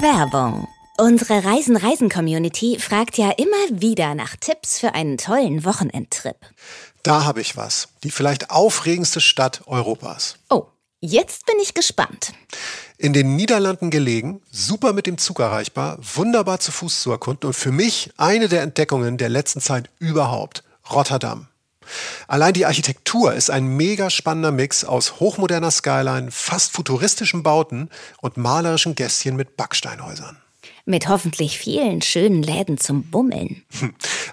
Werbung. Unsere Reisen-Reisen-Community fragt ja immer wieder nach Tipps für einen tollen Wochenendtrip. Da habe ich was. Die vielleicht aufregendste Stadt Europas. Oh, jetzt bin ich gespannt. In den Niederlanden gelegen, super mit dem Zug erreichbar, wunderbar zu Fuß zu erkunden und für mich eine der Entdeckungen der letzten Zeit überhaupt. Rotterdam. Allein die Architektur ist ein mega spannender Mix aus hochmoderner Skyline, fast futuristischen Bauten und malerischen Gässchen mit Backsteinhäusern. Mit hoffentlich vielen schönen Läden zum Bummeln.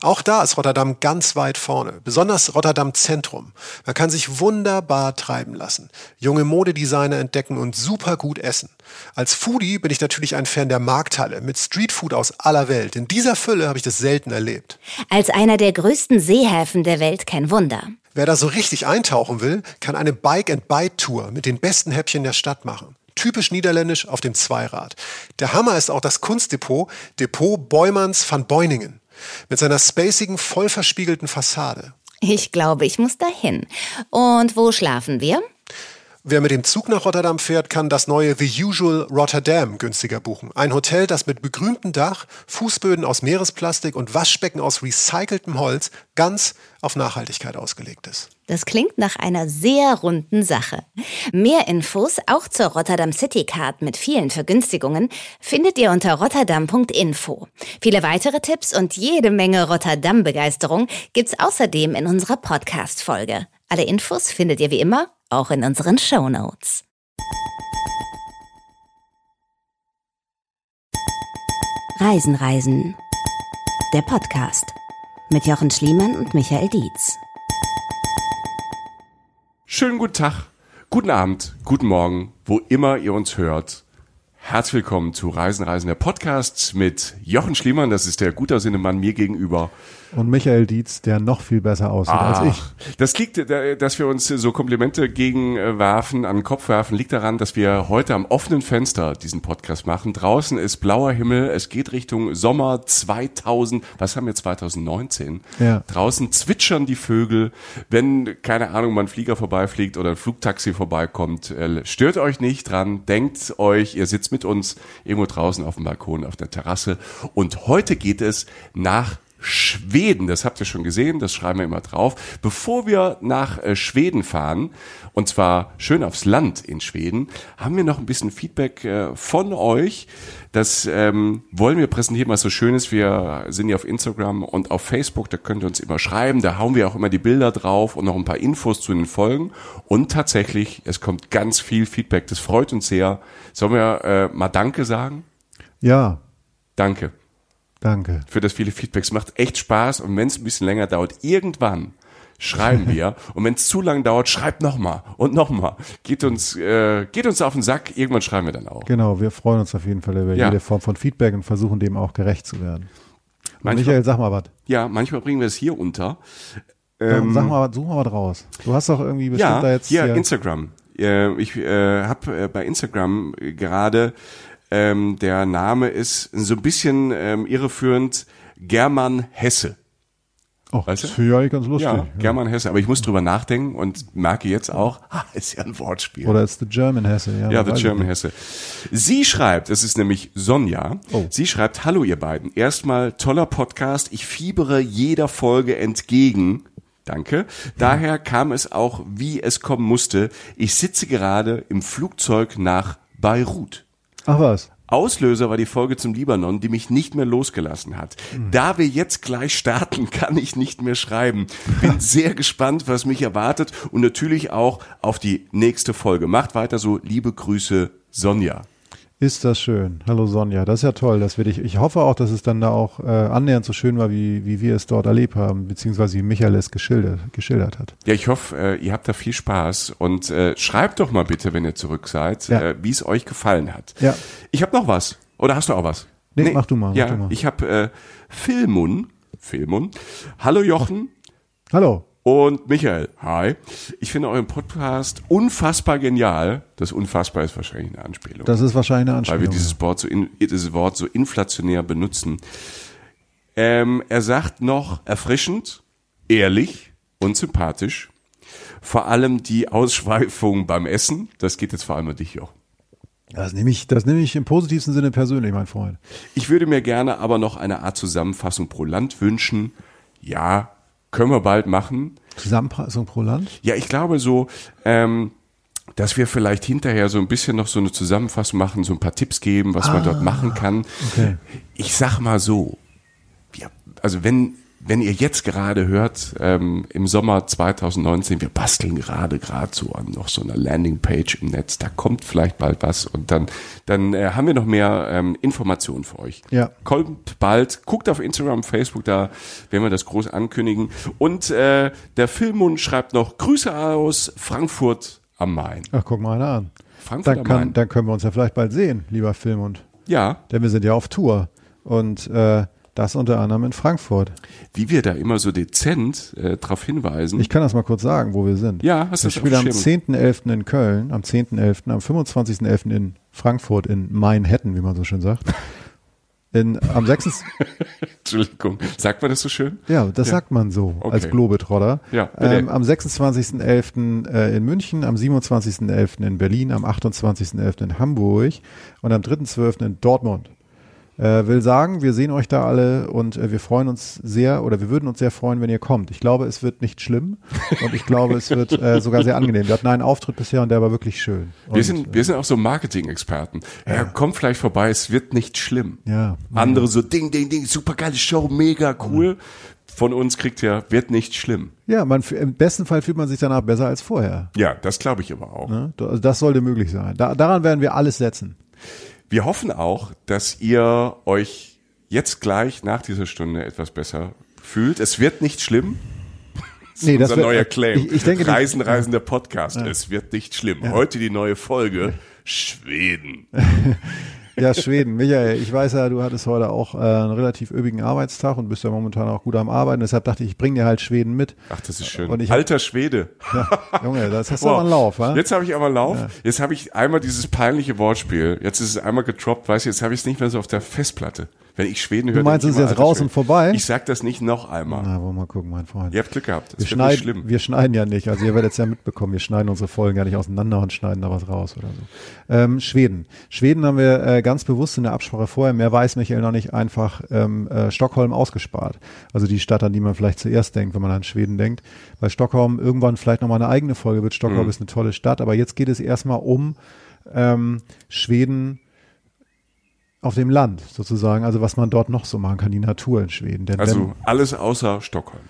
Auch da ist Rotterdam ganz weit vorne, besonders Rotterdam Zentrum. Man kann sich wunderbar treiben lassen, junge Modedesigner entdecken und super gut essen. Als Foodie bin ich natürlich ein Fan der Markthalle mit Streetfood aus aller Welt. In dieser Fülle habe ich das selten erlebt. Als einer der größten Seehäfen der Welt kein Wunder. Wer da so richtig eintauchen will, kann eine Bike-and-Bite-Tour mit den besten Häppchen der Stadt machen typisch niederländisch auf dem Zweirad. Der Hammer ist auch das Kunstdepot, Depot Beumanns van Beuningen, mit seiner spacigen, voll verspiegelten Fassade. Ich glaube, ich muss dahin. Und wo schlafen wir? Wer mit dem Zug nach Rotterdam fährt, kann das neue The Usual Rotterdam günstiger buchen. Ein Hotel, das mit begrüntem Dach, Fußböden aus Meeresplastik und Waschbecken aus recyceltem Holz ganz auf Nachhaltigkeit ausgelegt ist. Das klingt nach einer sehr runden Sache. Mehr Infos auch zur Rotterdam City Card mit vielen Vergünstigungen findet ihr unter rotterdam.info. Viele weitere Tipps und jede Menge Rotterdam-Begeisterung gibt's außerdem in unserer Podcast-Folge. Alle Infos findet ihr wie immer auch in unseren Show Notes. Reisen, Reisen. Der Podcast mit Jochen Schliemann und Michael Dietz. Schönen guten Tag, guten Abend, guten Morgen, wo immer ihr uns hört. Herzlich willkommen zu Reisen, Reisen, der Podcast mit Jochen Schliemann, das ist der gut aussehende Mann mir gegenüber. Und Michael Dietz, der noch viel besser aussieht Ach, als ich. Das liegt, dass wir uns so Komplimente gegenwerfen, an den Kopf werfen, liegt daran, dass wir heute am offenen Fenster diesen Podcast machen. Draußen ist blauer Himmel, es geht Richtung Sommer 2000, was haben wir 2019? Ja. Draußen zwitschern die Vögel, wenn, keine Ahnung, mal ein Flieger vorbeifliegt oder ein Flugtaxi vorbeikommt, äh, stört euch nicht dran, denkt euch, ihr sitzt mit uns irgendwo draußen auf dem Balkon, auf der Terrasse und heute geht es nach Schweden. Das habt ihr schon gesehen, das schreiben wir immer drauf. Bevor wir nach äh, Schweden fahren, und zwar schön aufs Land in Schweden, haben wir noch ein bisschen Feedback äh, von euch. Das ähm, wollen wir präsentieren, was so schön ist. Wir sind ja auf Instagram und auf Facebook, da könnt ihr uns immer schreiben. Da hauen wir auch immer die Bilder drauf und noch ein paar Infos zu den Folgen. Und tatsächlich, es kommt ganz viel Feedback. Das freut uns sehr. Sollen wir äh, mal Danke sagen? Ja. Danke. Danke. Für das viele Feedbacks. Macht echt Spaß. Und wenn es ein bisschen länger dauert, irgendwann schreiben wir. und wenn es zu lang dauert, schreibt nochmal und nochmal. Geht uns, äh, geht uns auf den Sack. Irgendwann schreiben wir dann auch. Genau, wir freuen uns auf jeden Fall über Ja. jede Form von Feedback und versuchen dem auch gerecht zu werden. Manchmal- Michael, sag mal was. Ja, manchmal bringen wir es hier unter. Ähm, sag mal, was, such mal was raus. Du hast doch irgendwie bestimmt Ja, da jetzt hier- Instagram. Äh, ich äh, habe äh, bei Instagram gerade ähm, der Name ist so ein bisschen ähm, irreführend German Hesse. Och, weißt das finde ich eigentlich ganz lustig. Ja, German Hesse. Aber ich muss drüber nachdenken und merke jetzt auch, ah, ist ja ein Wortspiel. Oder ist the German Hesse? Ja, Ja, The German. Hesse. Sie schreibt, es ist nämlich Sonja, Oh. sie schreibt, hallo ihr beiden, erstmal toller Podcast, ich fiebere jeder Folge entgegen. Danke. Daher kam es auch, wie es kommen musste. Ich sitze gerade im Flugzeug nach Beirut. Ach was. Auslöser war die Folge zum Libanon, die mich nicht mehr losgelassen hat. Da wir jetzt gleich starten, kann ich nicht mehr schreiben. Bin sehr gespannt, was mich erwartet und natürlich auch auf die nächste Folge. Macht weiter so. Liebe Grüße, Sonja. Ist das schön. Hallo Sonja, das ist ja toll. Das will ich. Ich hoffe auch, dass es dann da auch äh, annähernd so schön war, wie, wie wir es dort erlebt haben, beziehungsweise wie Michael es geschildert, geschildert hat. Ja, ich hoffe, äh, ihr habt da viel Spaß und äh, schreibt doch mal bitte, wenn ihr zurück seid, Ja. äh, wie es euch gefallen hat. Ja. Ich habe noch was. Oder hast du auch was? Nee, mach du mal, Ja, du mal. ich habe äh, Filmun. Filmun. Hallo Jochen. Hallo. Und Michael, hi. Ich finde euren Podcast unfassbar genial. Das unfassbar ist wahrscheinlich eine Anspielung. Das ist wahrscheinlich eine weil Anspielung. wir dieses Wort so, in, dieses Wort so inflationär benutzen. Ähm, er sagt noch erfrischend, ehrlich und sympathisch. Vor allem die Ausschweifung beim Essen. Das geht jetzt vor allem an dich, Jochen. Das nehme ich, das nehme ich im positivsten Sinne persönlich, mein Freund. Ich würde mir gerne aber noch eine Art Zusammenfassung pro Land wünschen. Ja, können wir bald machen. Zusammenfassung pro Land? Ja, ich glaube so, ähm, dass wir vielleicht hinterher so ein bisschen noch so eine Zusammenfassung machen, so ein paar Tipps geben, was man dort machen kann. okay. Ich sag mal so, ja, also wenn wenn ihr jetzt gerade hört, ähm, im Sommer 2019, wir basteln gerade gerade so an noch so einer Landingpage im Netz, da kommt vielleicht bald was und dann, dann äh, haben wir noch mehr ähm, Informationen für euch. Ja. Kommt bald, guckt auf Instagram, Facebook, da werden wir das groß ankündigen. Und äh, der Filmmund schreibt noch Grüße aus Frankfurt am Main. Ach, guck mal einer an. Frankfurt Dann, am kann, Main. dann können wir uns ja vielleicht bald sehen, lieber Film und. Ja, Denn wir sind ja auf Tour. Und äh, das unter anderem in Frankfurt. wie wir da immer so dezent äh, darauf hinweisen. Ich kann das mal kurz sagen, wo wir sind. Ja, hast du Wir das auf spielen am dem 10.11. in Köln, am 10.11., am 25.11. in Frankfurt, in Manhattan, wie man so schön sagt. In, am 6. Entschuldigung, sagt man das so schön? Ja, das sagt man so Okay. als Globetrotter. Ja, ähm, am 26.11. äh, in München, am 27.11. in Berlin, am 28.11. in Hamburg und am 3.12. in Dortmund. Äh, will sagen, wir sehen euch da alle und äh, wir freuen uns sehr oder wir würden uns sehr freuen, wenn ihr kommt. Ich glaube, es wird nicht schlimm und ich glaube, es wird äh, sogar sehr angenehm. Wir hatten einen Auftritt bisher und der war wirklich schön. Und, Wir sind, wir sind auch so Marketing-Experten. Ja, kommt vielleicht vorbei, es wird nicht schlimm. Ja. Andere so, ding, ding, ding, super geile Show, mega cool. Von uns kriegt ihr, wird nicht schlimm. ja, man, im besten Fall fühlt man sich danach besser als vorher. Ja, das glaube ich aber auch. Ne? Das sollte möglich sein. Da, daran werden wir alles setzen. Wir hoffen auch, dass ihr euch jetzt gleich nach dieser Stunde etwas besser fühlt. Es wird nicht schlimm. Das ist Nee, das unser wird- neuer Claim. ich- ich denke, die- Reisen, Reisen der Podcast. Es wird nicht schlimm. Heute die neue Folge. Schweden. Ja, Schweden. Michael, ich weiß ja, du hattest heute auch äh, einen relativ üppigen Arbeitstag und bist ja momentan auch gut am Arbeiten. Deshalb dachte ich, ich bringe dir halt Schweden mit. Ach, das ist schön. Und ich- Alter Schwede. Ja, Junge, das hast du aber einen Lauf, wa? Jetzt habe ich aber einen Lauf. Jetzt habe ich einmal dieses peinliche Wortspiel. Jetzt ist es einmal getroppt. Weißt du, jetzt habe ich es nicht mehr so auf der Festplatte. Wenn ich Schweden höre, meinst, denke es ist jetzt raus Alter und vorbei? Ich sag das nicht noch einmal. Na, wollen wir mal gucken, mein Freund. Ihr habt Glück gehabt. Das wir, schneiden, schlimm. wir schneiden ja nicht. Also ihr werdet es ja mitbekommen. Wir schneiden unsere Folgen ja nicht auseinander und schneiden da was raus oder so. Ähm, Schweden. Schweden haben wir äh, ganz bewusst in der Absprache vorher, mehr weiß Michael noch nicht, einfach ähm, äh, Stockholm ausgespart. Also die Stadt, an die man vielleicht zuerst denkt, wenn man an Schweden denkt. Weil Stockholm irgendwann vielleicht nochmal eine eigene Folge wird. Stockholm Mhm. ist eine tolle Stadt. Aber jetzt geht es erstmal um ähm, Schweden auf dem Land sozusagen, also was man dort noch so machen kann, die Natur in Schweden. Denn Also alles außer Stockholm.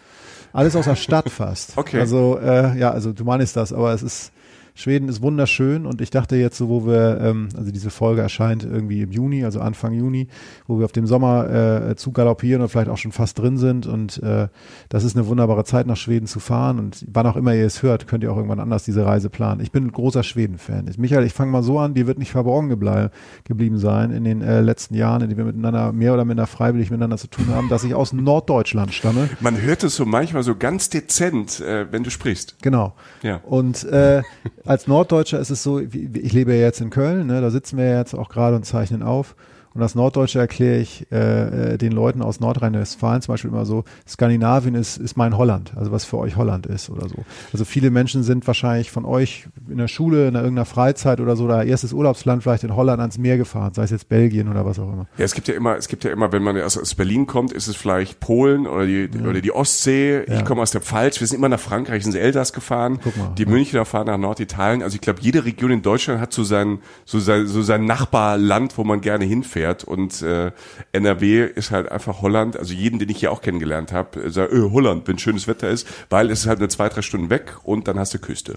alles aus der Stadt fast. Okay. Also äh, ja, also du meinst das, aber es ist Schweden ist wunderschön und ich dachte jetzt so, wo wir, ähm, also diese Folge erscheint irgendwie im Juni, also Anfang Juni, wo wir auf dem Sommer äh, zu galoppieren und vielleicht auch schon fast drin sind und äh, das ist eine wunderbare Zeit nach Schweden zu fahren und wann auch immer ihr es hört, könnt ihr auch irgendwann anders diese Reise planen. Ich bin ein großer Schweden-Fan. Michael, ich fange mal so an, dir wird nicht verborgen geblei- geblieben sein in den äh, letzten Jahren, in denen wir miteinander mehr oder minder freiwillig miteinander zu tun haben, dass ich aus Norddeutschland stamme. Man hört es so manchmal so ganz dezent, äh, wenn du sprichst. Genau. Ja. Und äh, als Norddeutscher ist es so, ich lebe ja jetzt in Köln, ne, da sitzen wir jetzt auch gerade und zeichnen auf. Und als Norddeutscher erkläre ich äh, äh, den Leuten aus Nordrhein-Westfalen zum Beispiel immer so, Skandinavien ist, ist mein Holland, also was für euch Holland ist oder so. Also viele Menschen sind wahrscheinlich von euch in der Schule, in irgendeiner Freizeit oder so, da erstes Urlaubsland vielleicht in Holland ans Meer gefahren, sei es jetzt Belgien oder was auch immer. Ja, es gibt ja immer, es gibt ja immer, wenn man aus, aus Berlin kommt, ist es vielleicht Polen oder die, oder die Ostsee. Ja. Ich komme aus der Pfalz. Wir sind immer nach Frankreich ins Elsass gefahren. Guck mal, die ja. Münchner fahren nach Norditalien. Also ich glaube, jede Region in Deutschland hat so sein, so sein, so sein Nachbarland, wo man gerne hinfährt. Und äh, NRW ist halt einfach Holland. Also jeden, den ich hier auch kennengelernt habe, sagt, äh, Holland, wenn schönes Wetter ist, weil es ist halt nur zwei, drei Stunden weg und dann hast du Küste.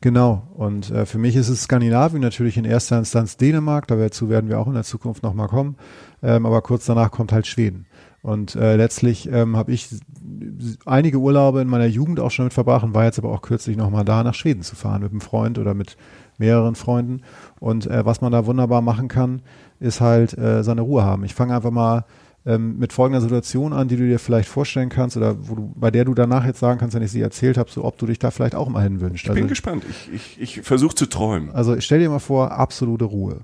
Genau. Und äh, für mich ist es Skandinavien natürlich in erster Instanz Dänemark. Dazu werden wir auch in der Zukunft nochmal kommen. Ähm, aber kurz danach kommt halt Schweden. Und äh, letztlich ähm, habe ich einige Urlaube in meiner Jugend auch schon mit verbracht und war jetzt aber auch kürzlich nochmal da, nach Schweden zu fahren mit einem Freund oder mit mehreren Freunden. Und äh, was man da wunderbar machen kann, ist halt äh, seine Ruhe haben. Ich fange einfach mal ähm, mit folgender Situation an, die du dir vielleicht vorstellen kannst oder wo du, bei der du danach jetzt sagen kannst, wenn ich sie erzählt habe, so ob du dich da vielleicht auch mal hinwünschst. Ich bin gespannt. Ich, ich, ich versuche zu träumen. Also stell dir mal vor, absolute Ruhe.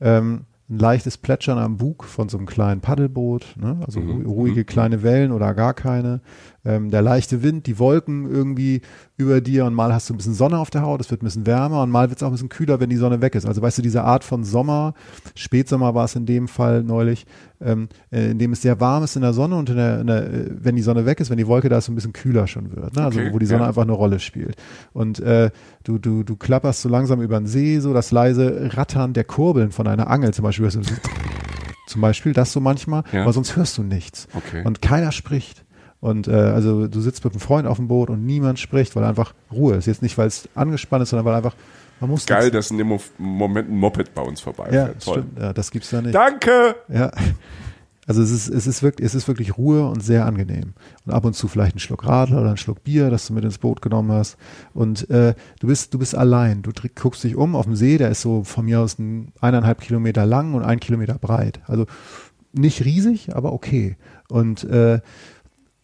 Ähm, ein leichtes Plätschern am Bug von so einem kleinen Paddelboot, ne? also Mhm. ruhige kleine Wellen oder gar keine. Ähm, der leichte Wind, die Wolken irgendwie über dir und mal hast du ein bisschen Sonne auf der Haut, es wird ein bisschen wärmer und mal wird es auch ein bisschen kühler, wenn die Sonne weg ist. Also weißt du, diese Art von Sommer, Spätsommer war es in dem Fall neulich, ähm, äh, in dem es sehr warm ist in der Sonne und in der, in der, äh, wenn die Sonne weg ist, wenn die Wolke da ist, so ein bisschen kühler schon wird. Ne? Also Okay, wo die Sonne ja. einfach eine Rolle spielt. Und äh, du, du, du klapperst so langsam über den See, so das leise Rattern der Kurbeln von einer Angel zum Beispiel. Zum Beispiel das so manchmal, Ja. aber sonst hörst du nichts. Okay. Und keiner spricht. Und äh, also du sitzt mit einem Freund auf dem Boot und niemand spricht, weil einfach Ruhe ist. Jetzt nicht, weil es angespannt ist, sondern weil einfach man muss Geil, dass in dem Mo- Moment ein Moped bei uns vorbeifährt. ja, Toll. stimmt. Ja, das gibt's da nicht. Danke! Ja. Also es ist, es ist wirklich, es ist wirklich Ruhe und sehr angenehm. Und ab und zu vielleicht ein Schluck Radler oder ein Schluck Bier, das du mit ins Boot genommen hast. Und äh, du bist, du bist allein. Du guckst dich um auf dem See, der ist so von mir aus ein, eineinhalb Kilometer lang und ein Kilometer breit. Also nicht riesig, aber okay. Und äh,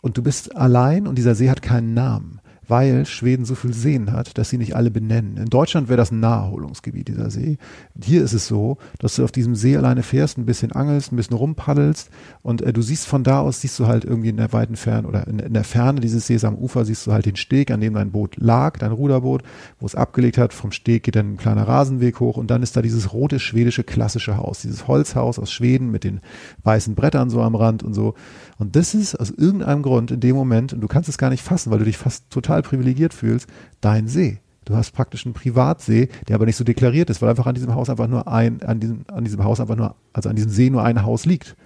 und du bist allein und dieser See hat keinen Namen, weil Schweden so viel Seen hat, dass sie nicht alle benennen. In Deutschland wäre das ein Naherholungsgebiet, dieser See. Hier ist es so, dass du auf diesem See alleine fährst, ein bisschen angelst, ein bisschen rumpaddelst und äh, du siehst von da aus, siehst du halt irgendwie in der weiten Ferne oder in, in der Ferne dieses Sees am Ufer, siehst du halt den Steg, an dem dein Boot lag, dein Ruderboot, wo es abgelegt hat. Vom Steg geht dann ein kleiner Rasenweg hoch und dann ist da dieses rote schwedische klassische Haus, dieses Holzhaus aus Schweden mit den weißen Brettern so am Rand und so. Und das ist aus irgendeinem Grund in dem Moment, und du kannst es gar nicht fassen, weil du dich fast total privilegiert fühlst, dein See. Du hast praktisch einen Privatsee, der aber nicht so deklariert ist, weil einfach an diesem Haus einfach nur ein, an diesem, an diesem Haus einfach nur, also an diesem See nur ein Haus liegt.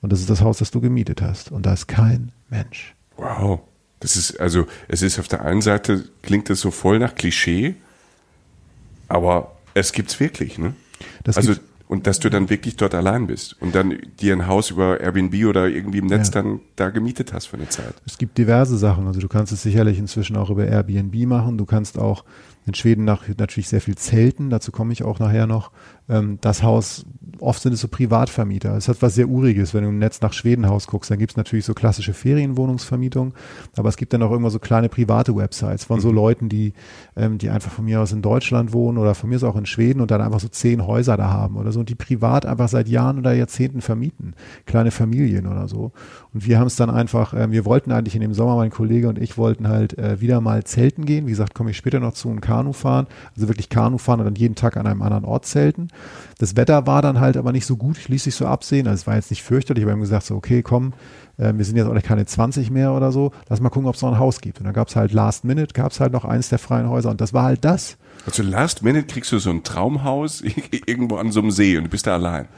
Und das ist das Haus, das du gemietet hast. Und da ist kein Mensch. Wow. Das ist, also, es ist auf der einen Seite, klingt es so voll nach Klischee, aber es gibt's wirklich, ne? Das also, und dass du dann wirklich dort allein bist und dann dir ein Haus über Airbnb oder irgendwie im Netz Ja. dann da gemietet hast für eine Zeit. Es gibt diverse Sachen. Also du kannst es sicherlich inzwischen auch über Airbnb machen. Du kannst auch in Schweden nach, natürlich sehr viel zelten. Dazu komme ich auch nachher noch. Ähm, das Haus, oft sind es so Privatvermieter. Es hat was sehr Uriges. Wenn du im Netz nach Schwedenhaus guckst, dann gibt es natürlich so klassische Ferienwohnungsvermietung. Aber es gibt dann auch immer so kleine private Websites von so Leuten, die, ähm, die einfach von mir aus in Deutschland wohnen oder von mir aus auch in Schweden und dann einfach so zehn Häuser da haben oder so und die privat einfach seit Jahren oder Jahrzehnten vermieten. Kleine Familien oder so. Und wir haben es dann einfach, äh, wir wollten eigentlich in dem Sommer, mein Kollege und ich wollten halt äh, wieder mal zelten gehen. Wie gesagt, komme ich später noch zu und Kanu fahren. Also wirklich Kanu fahren und dann jeden Tag an einem anderen Ort zelten. Das Wetter war dann halt aber nicht so gut, ließ sich so absehen. Also es war jetzt nicht fürchterlich, aber wir haben gesagt, so, okay, komm, äh, wir sind jetzt auch nicht keine 20 mehr oder so, lass mal gucken, ob es noch ein Haus gibt. Und dann gab es halt Last Minute, gab es halt noch eins der freien Häuser und das war halt das. Also last minute kriegst du so ein Traumhaus irgendwo an so einem See und du bist da allein.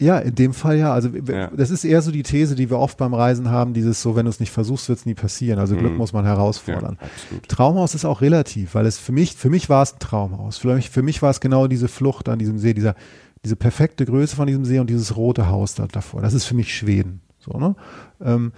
Ja, in dem Fall ja. Also Ja. das ist eher so die These, die wir oft beim Reisen haben, dieses so, wenn du es nicht versuchst, wird es nie passieren. Also Glück muss man herausfordern. Mhm. Ja. Traumhaus ist auch relativ, weil es für mich, für mich war es ein Traumhaus. Für mich, für mich war es genau diese Flucht an diesem See, dieser, diese perfekte Größe von diesem See und dieses rote Haus da davor. Das ist für mich Schweden. So, ne? ähm,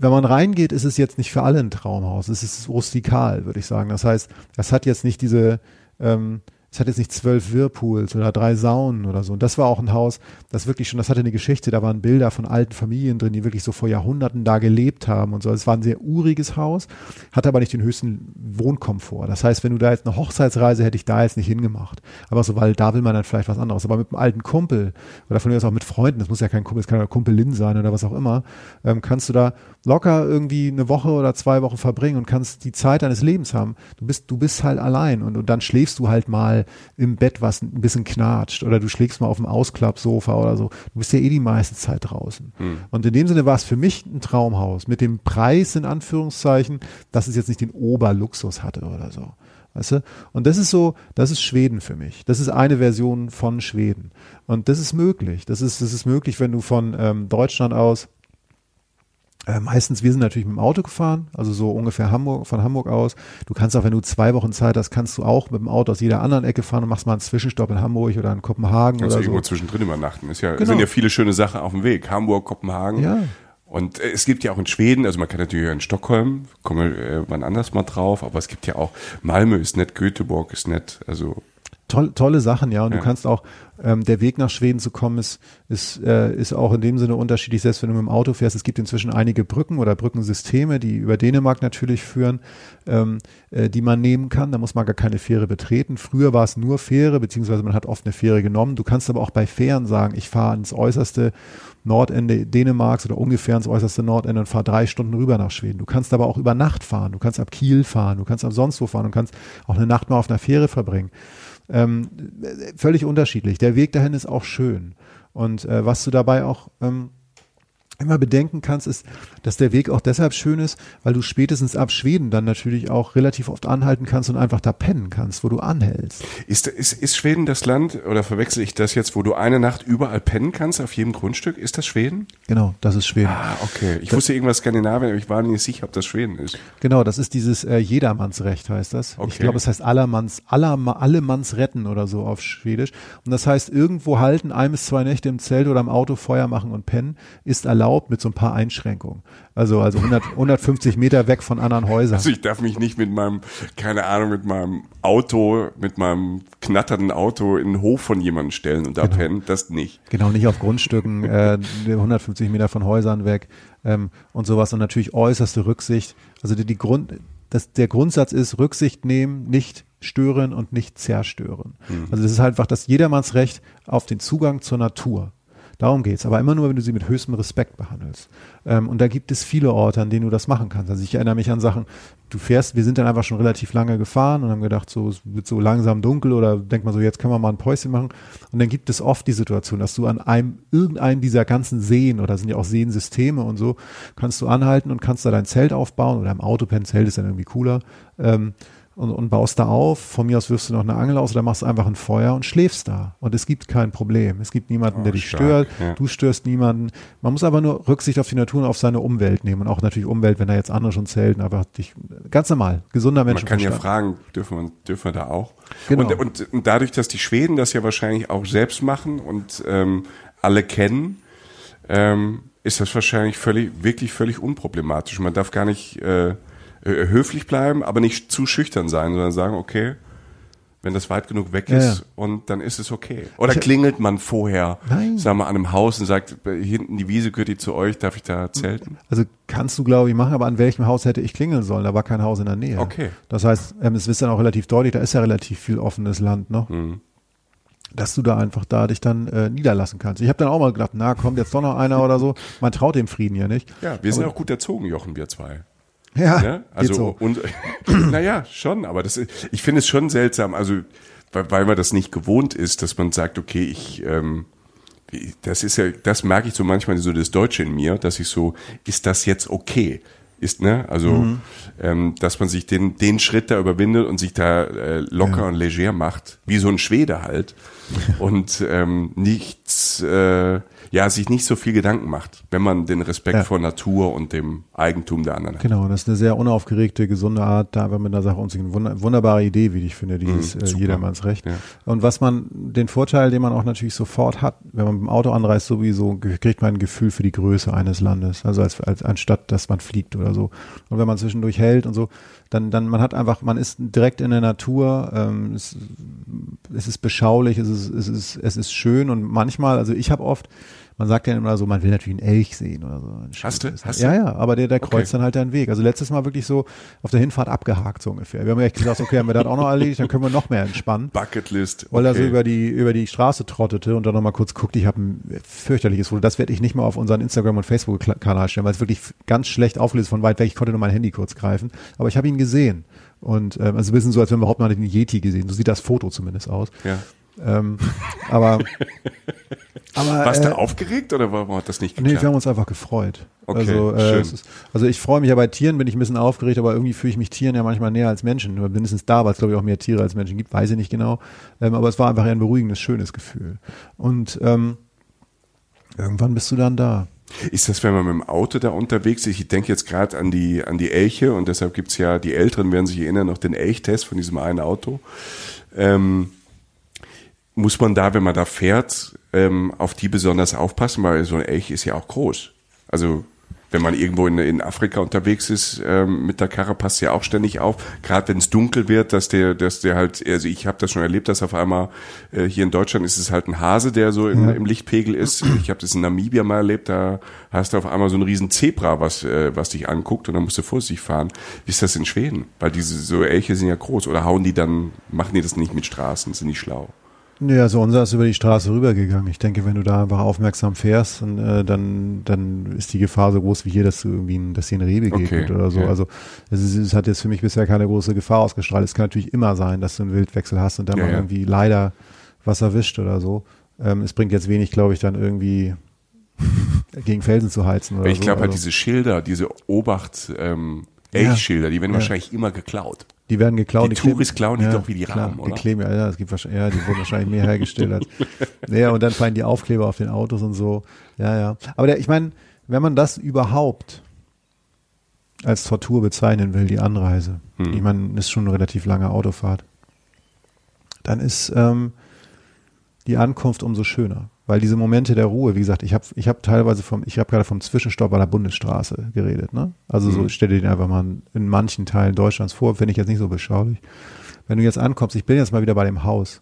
wenn man reingeht, ist es jetzt nicht für alle ein Traumhaus. Es ist rustikal, würde ich sagen. Das heißt, es hat jetzt nicht diese, ähm, es hat jetzt nicht zwölf Whirlpools oder drei Saunen oder so. Und das war auch ein Haus, das wirklich schon, das hatte eine Geschichte, da waren Bilder von alten Familien drin, die wirklich so vor Jahrhunderten da gelebt haben und so. Es war ein sehr uriges Haus, hatte aber nicht den höchsten Wohnkomfort. Das heißt, wenn du da jetzt eine Hochzeitsreise hätte ich da jetzt nicht hingemacht. Aber so, weil da will man dann vielleicht was anderes. Aber mit einem alten Kumpel oder von mir aus auch mit Freunden, das muss ja kein Kumpel, das kann ja Kumpelin sein oder was auch immer, ähm, kannst du da locker irgendwie eine Woche oder zwei Wochen verbringen und kannst die Zeit deines Lebens haben. Du bist, du bist halt allein und, und dann schläfst du halt mal im Bett, was ein bisschen knatscht oder du schlägst mal auf dem Ausklappsofa oder so. Du bist ja eh die meiste Zeit draußen. Und in dem Sinne war es für mich ein Traumhaus mit dem Preis in Anführungszeichen, dass es jetzt nicht den Oberluxus hatte oder so. Weißt du? Und das ist so, das ist Schweden für mich. Das ist eine Version von Schweden. Und das ist möglich. Das ist, das ist möglich, wenn du von ähm, Deutschland aus äh, meistens, wir sind natürlich mit dem Auto gefahren, also so ungefähr Hamburg, von Hamburg aus. Du kannst auch, wenn du zwei Wochen Zeit hast, kannst du auch mit dem Auto aus jeder anderen Ecke fahren und machst mal einen Zwischenstopp in Hamburg oder in Kopenhagen Also oder irgendwo so. zwischendrin übernachten. Ist ja, Genau. sind ja viele schöne Sachen auf dem Weg. Hamburg, Kopenhagen. Ja. Und äh, es gibt ja auch in Schweden, also man kann natürlich in Stockholm, kommen wir äh, wann anders mal drauf, aber es gibt ja auch, Malmö ist nett, Göteborg ist nett, also toll, tolle Sachen, ja. Und ja. du kannst auch, ähm, der Weg nach Schweden zu kommen, ist, ist, äh, ist auch in dem Sinne unterschiedlich, selbst wenn du mit dem Auto fährst. Es gibt inzwischen einige Brücken oder Brückensysteme, die über Dänemark natürlich führen, ähm, äh, die man nehmen kann. Da muss man gar keine Fähre betreten. Früher war es nur Fähre, beziehungsweise man hat oft eine Fähre genommen. Du kannst aber auch bei Fähren sagen, ich fahre ins äußerste Nordende Dänemarks oder ungefähr ins äußerste Nordende und fahre drei Stunden rüber nach Schweden. Du kannst aber auch über Nacht fahren. Du kannst ab Kiel fahren. Du kannst ab sonst wo fahren. Du kannst auch eine Nacht mal auf einer Fähre verbringen. Ähm, völlig unterschiedlich. Der Weg dahin ist auch schön. Und äh, was du dabei auch ähm, immer bedenken kannst, ist, dass der Weg auch deshalb schön ist, weil du spätestens ab Schweden dann natürlich auch relativ oft anhalten kannst und einfach da pennen kannst, wo du anhältst. Ist, ist, ist Schweden das Land, oder verwechsel ich das jetzt, wo du eine Nacht überall pennen kannst, auf jedem Grundstück? Ist das Schweden? Genau, das ist Schweden. Ah, okay. Ich das, wusste irgendwas Skandinavien, aber ich war nicht sicher, ob das Schweden ist. Genau, das ist dieses äh, Jedermannsrecht heißt das. Okay. Ich glaube, es heißt Allermanns, aller, Allemanns retten oder so auf Schwedisch. Und das heißt, irgendwo halten, ein bis zwei Nächte im Zelt oder im Auto Feuer machen und pennen, ist erlaubt erlaubt mit so ein paar Einschränkungen. Also, also 100, 150 Meter weg von anderen Häusern. Also ich darf mich nicht mit meinem, keine Ahnung, mit meinem Auto, mit meinem knatternden Auto in den Hof von jemandem stellen und da genau. pennen, das nicht. Genau, nicht auf Grundstücken, äh, 150 Meter von Häusern weg ähm, und sowas und natürlich äußerste Rücksicht. Also die, die Grund, das, der Grundsatz ist Rücksicht nehmen, nicht stören und nicht zerstören. Mhm. Also das ist halt einfach das Jedermannsrecht auf den Zugang zur Natur. Darum geht's. Aber immer nur, wenn du sie mit höchstem Respekt behandelst. Ähm, und da gibt es viele Orte, an denen du das machen kannst. Also ich erinnere mich an Sachen, du fährst, wir sind dann einfach schon relativ lange gefahren und haben gedacht, so, es wird so langsam dunkel oder denk mal so, jetzt können wir mal ein Päuschen machen. Und dann gibt es oft die Situation, dass du an einem, irgendeinem dieser ganzen Seen oder sind ja auch Seensysteme und so, kannst du anhalten und kannst da dein Zelt aufbauen oder im Autopen-Zelt ist dann irgendwie cooler. Ähm, und, und baust da auf. Von mir aus wirfst du noch eine Angel aus oder machst einfach ein Feuer und schläfst da. Und es gibt kein Problem. Es gibt niemanden, oh, der dich stark, stört. Ja. Du störst niemanden. Man muss aber nur Rücksicht auf die Natur und auf seine Umwelt nehmen. Und auch natürlich Umwelt, wenn da jetzt andere schon zelten, aber dich, ganz normal, gesunder Mensch. Man kann ja fragen, dürfen wir, dürfen wir da auch? Genau. Und, und, und dadurch, dass die Schweden das ja wahrscheinlich auch selbst machen und ähm, alle kennen, ähm, ist das wahrscheinlich völlig, wirklich völlig unproblematisch. Man darf gar nicht äh, äh, höflich bleiben, aber nicht zu schüchtern sein, sondern sagen, okay, wenn das weit genug weg ist ja, ja. und dann ist es okay. Oder ich, klingelt man vorher, Nein. sagen wir, an einem Haus und sagt, hinten die Wiese gehört die zu euch, darf ich da zelten? Also kannst du, glaube ich, machen, aber an welchem Haus hätte ich klingeln sollen? Da war kein Haus in der Nähe. Okay. Das heißt, ähm, es ist dann auch relativ deutlich, da ist ja relativ viel offenes Land noch. Mhm. Dass du da einfach da dich dann äh, niederlassen kannst. Ich habe dann auch mal gedacht, na, kommt jetzt doch noch einer oder so. Man traut dem Frieden ja nicht. Ja, wir sind aber, auch gut erzogen, Jochen, wir zwei. Ja, ne? also so. und naja, schon, aber das ich finde es schon seltsam, also weil, weil man das nicht gewohnt ist, dass man sagt, okay, ich ähm, das ist ja, das merke ich so manchmal so das Deutsche in mir, dass ich so, ist das jetzt okay? Ist, ne? Also, mhm. ähm, dass man sich den, den Schritt da überwindet und sich da äh, locker ja. und leger macht, wie so ein Schwede halt. und ähm, nichts, äh, ja, sich nicht so viel Gedanken macht, wenn man den Respekt ja. vor Natur und dem Eigentum der anderen hat. Genau, das ist eine sehr unaufgeregte, gesunde Art, da einfach mit einer Sache umzugehen. Wunder, wunderbare Idee, wie ich finde, dieses mhm, äh, jedermanns Recht. Ja. Und was man, den Vorteil, den man auch natürlich sofort hat, wenn man mit dem Auto anreist, sowieso, kriegt man ein Gefühl für die Größe eines Landes. Also als, als anstatt, dass man fliegt oder so. Und wenn man zwischendurch hält und so, dann, dann man hat einfach, man ist direkt in der Natur, ähm, es, es ist beschaulich, es ist, es ist, es ist schön und manchmal, also ich habe oft, man sagt ja immer so, man will natürlich einen Elch sehen oder so. Hast du? Hast ja, ja, aber der, der kreuzt okay. dann halt deinen Weg. Also letztes Mal wirklich so auf der Hinfahrt abgehakt so ungefähr. Wir haben echt gesagt, okay, haben wir das auch noch erledigt, dann können wir noch mehr entspannen. Bucketlist. Okay. Weil er so über die, über die Straße trottete und dann nochmal kurz guckt, ich habe ein fürchterliches Foto. Das werde ich nicht mal auf unseren Instagram- und Facebook-Kanal stellen, weil es wirklich ganz schlecht aufgelöst von weit weg. Ich konnte nur mein Handy kurz greifen. Aber ich habe ihn gesehen. Und ähm, also ein bisschen so, als wenn wir überhaupt mal den Yeti gesehen. So sieht das Foto zumindest aus. Ja. Ähm, aber, aber Warst äh, du aufgeregt oder warum hat das nicht geklappt? Nee, wir haben uns einfach gefreut. Okay, also, äh, schön. Ist, also ich freue mich ja bei Tieren, bin ich ein bisschen aufgeregt, aber irgendwie fühle ich mich Tieren ja manchmal näher als Menschen. Oder mindestens da, weil es glaube ich auch mehr Tiere als Menschen gibt, weiß ich nicht genau. Ähm, aber es war einfach ein beruhigendes, schönes Gefühl. Und ähm, irgendwann bist du dann da. Ist das, wenn man mit dem Auto da unterwegs ist? Ich denke jetzt gerade an die, an die Elche und deshalb gibt es ja, die Älteren werden sich erinnern, noch den Elchtest von diesem einen Auto. Ähm, muss man da, wenn man da fährt, ähm, auf die besonders aufpassen, weil so ein Elch ist ja auch groß. Also wenn man irgendwo in, in Afrika unterwegs ist ähm, mit der Karre, passt ja auch ständig auf. Gerade wenn es dunkel wird, dass der, dass der halt, also ich habe das schon erlebt, dass auf einmal äh, hier in Deutschland ist es halt ein Hase, der so im, Ja. im Lichtpegel ist. Ich habe das in Namibia mal erlebt, da hast du auf einmal so einen riesen Zebra, was, äh, was dich anguckt und dann musst du vorsichtig fahren. Wie ist das in Schweden? Weil diese so Elche sind ja groß oder hauen die dann, machen die das nicht mit Straßen, sind nicht schlau. Ja, also unser ist über die Straße rübergegangen. Ich denke, wenn du da einfach aufmerksam fährst, und, äh, dann, dann ist die Gefahr so groß wie hier, dass du irgendwie, ein, dass dir ein Reh begegnet Okay, oder so. ja. Also es, ist, es hat jetzt für mich bisher keine große Gefahr ausgestrahlt. Es kann natürlich immer sein, dass du einen Wildwechsel hast und dann Ja, mal ja. irgendwie leider was erwischt oder so. Ähm, es bringt jetzt wenig, glaube ich, dann irgendwie gegen Felsen zu heizen oder ich so. glaube halt also, diese Schilder, diese Obacht, ähm. Elchschilder, die werden Ja. wahrscheinlich immer geklaut. Die werden geklaut. die kleben- Touris klauen die doch wie die klar, Raben, oder? Die kleben, ja, ja, es gibt wahrscheinlich, ja, die wurden wahrscheinlich mehr hergestellt als. Ja, und dann fallen die Aufkleber auf den Autos und so. Ja, ja. Aber der, ich meine, wenn man das überhaupt als Tortur bezeichnen will, die Anreise, Hm. ich meine, ist schon eine relativ lange Autofahrt, dann ist ähm, die Ankunft umso schöner. Weil diese Momente der Ruhe, wie gesagt, ich habe ich hab teilweise vom, ich habe gerade vom Zwischenstopp an der Bundesstraße geredet, ne? Also so Mhm. stell dir den einfach mal in manchen Teilen Deutschlands vor, finde ich jetzt nicht so beschaulich. Wenn du jetzt ankommst, ich bin jetzt mal wieder bei dem Haus.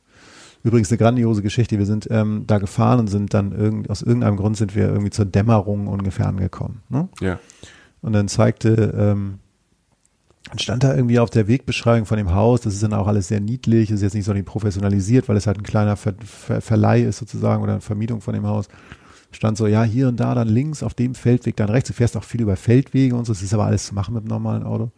Übrigens eine grandiose Geschichte. Wir sind ähm, da gefahren und sind dann irgend, aus irgendeinem Grund sind wir irgendwie zur Dämmerung ungefähr angekommen. Ne? Ja. Und dann zeigte, ähm, dann stand da irgendwie auf der Wegbeschreibung von dem Haus, das ist dann auch alles sehr niedlich, ist jetzt nicht so nicht professionalisiert, weil es halt ein kleiner Ver Ver Verleih ist sozusagen oder eine Vermietung von dem Haus. Stand so, ja, hier und da, dann links, auf dem Feldweg, dann rechts. Du fährst auch viel über Feldwege und so, das ist aber alles zu machen mit einem normalen Auto.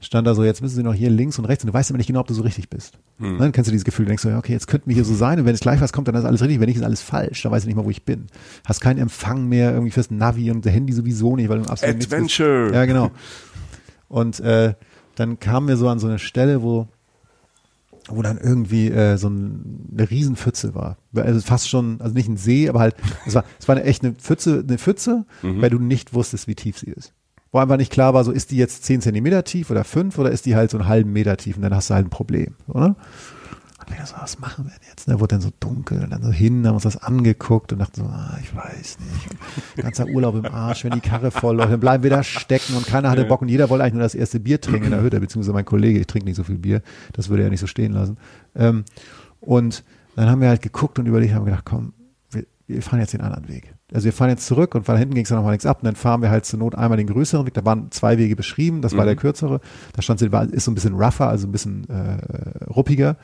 Stand da so, jetzt müssen sie noch hier links und rechts und du weißt immer nicht genau, ob du so richtig bist. Hm. Dann kennst du dieses Gefühl, du denkst so, ja, okay, jetzt könnten wir hier so sein und wenn es gleich was kommt, dann ist alles richtig, wenn nicht, ist alles falsch, dann weißt du nicht mal, wo ich bin. Hast keinen Empfang mehr irgendwie fürs Navi und der Handy sowieso nicht, weil du absolut. Adventure. Ja, genau. Und äh, dann kamen wir so an so eine Stelle, wo wo dann irgendwie äh, so ein, eine Riesenpfütze war. Also fast schon, also nicht ein See, aber halt, es war, es war eine echt eine Pfütze, eine Pfütze, weil du nicht wusstest, wie tief sie ist. Wo einfach nicht klar war, so ist die jetzt 10 Zentimeter tief oder 5 oder ist die halt so einen halben Meter tief und dann hast du halt ein Problem, oder? Und so, was machen wir denn jetzt? Da wurde dann so dunkel und dann so hin, haben uns das angeguckt und dachten so, ah, ich weiß nicht. Ganzer Urlaub im Arsch, wenn die Karre voll läuft, dann bleiben wir da stecken und keiner hatte Bock und jeder wollte eigentlich nur das erste Bier trinken in der Hütte, beziehungsweise mein Kollege, ich trinke nicht so viel Bier, das würde er nicht so stehen lassen. Ähm, und dann haben wir halt geguckt und überlegt, haben gedacht, komm, wir, wir fahren jetzt den anderen Weg. Also wir fahren jetzt zurück und von hinten ging es dann nochmal nichts ab und dann fahren wir halt zur Not einmal den größeren Weg. Da waren zwei Wege beschrieben, das war der kürzere. Da stand so, war- ist so ein bisschen rougher, also ein bisschen äh, ruppiger.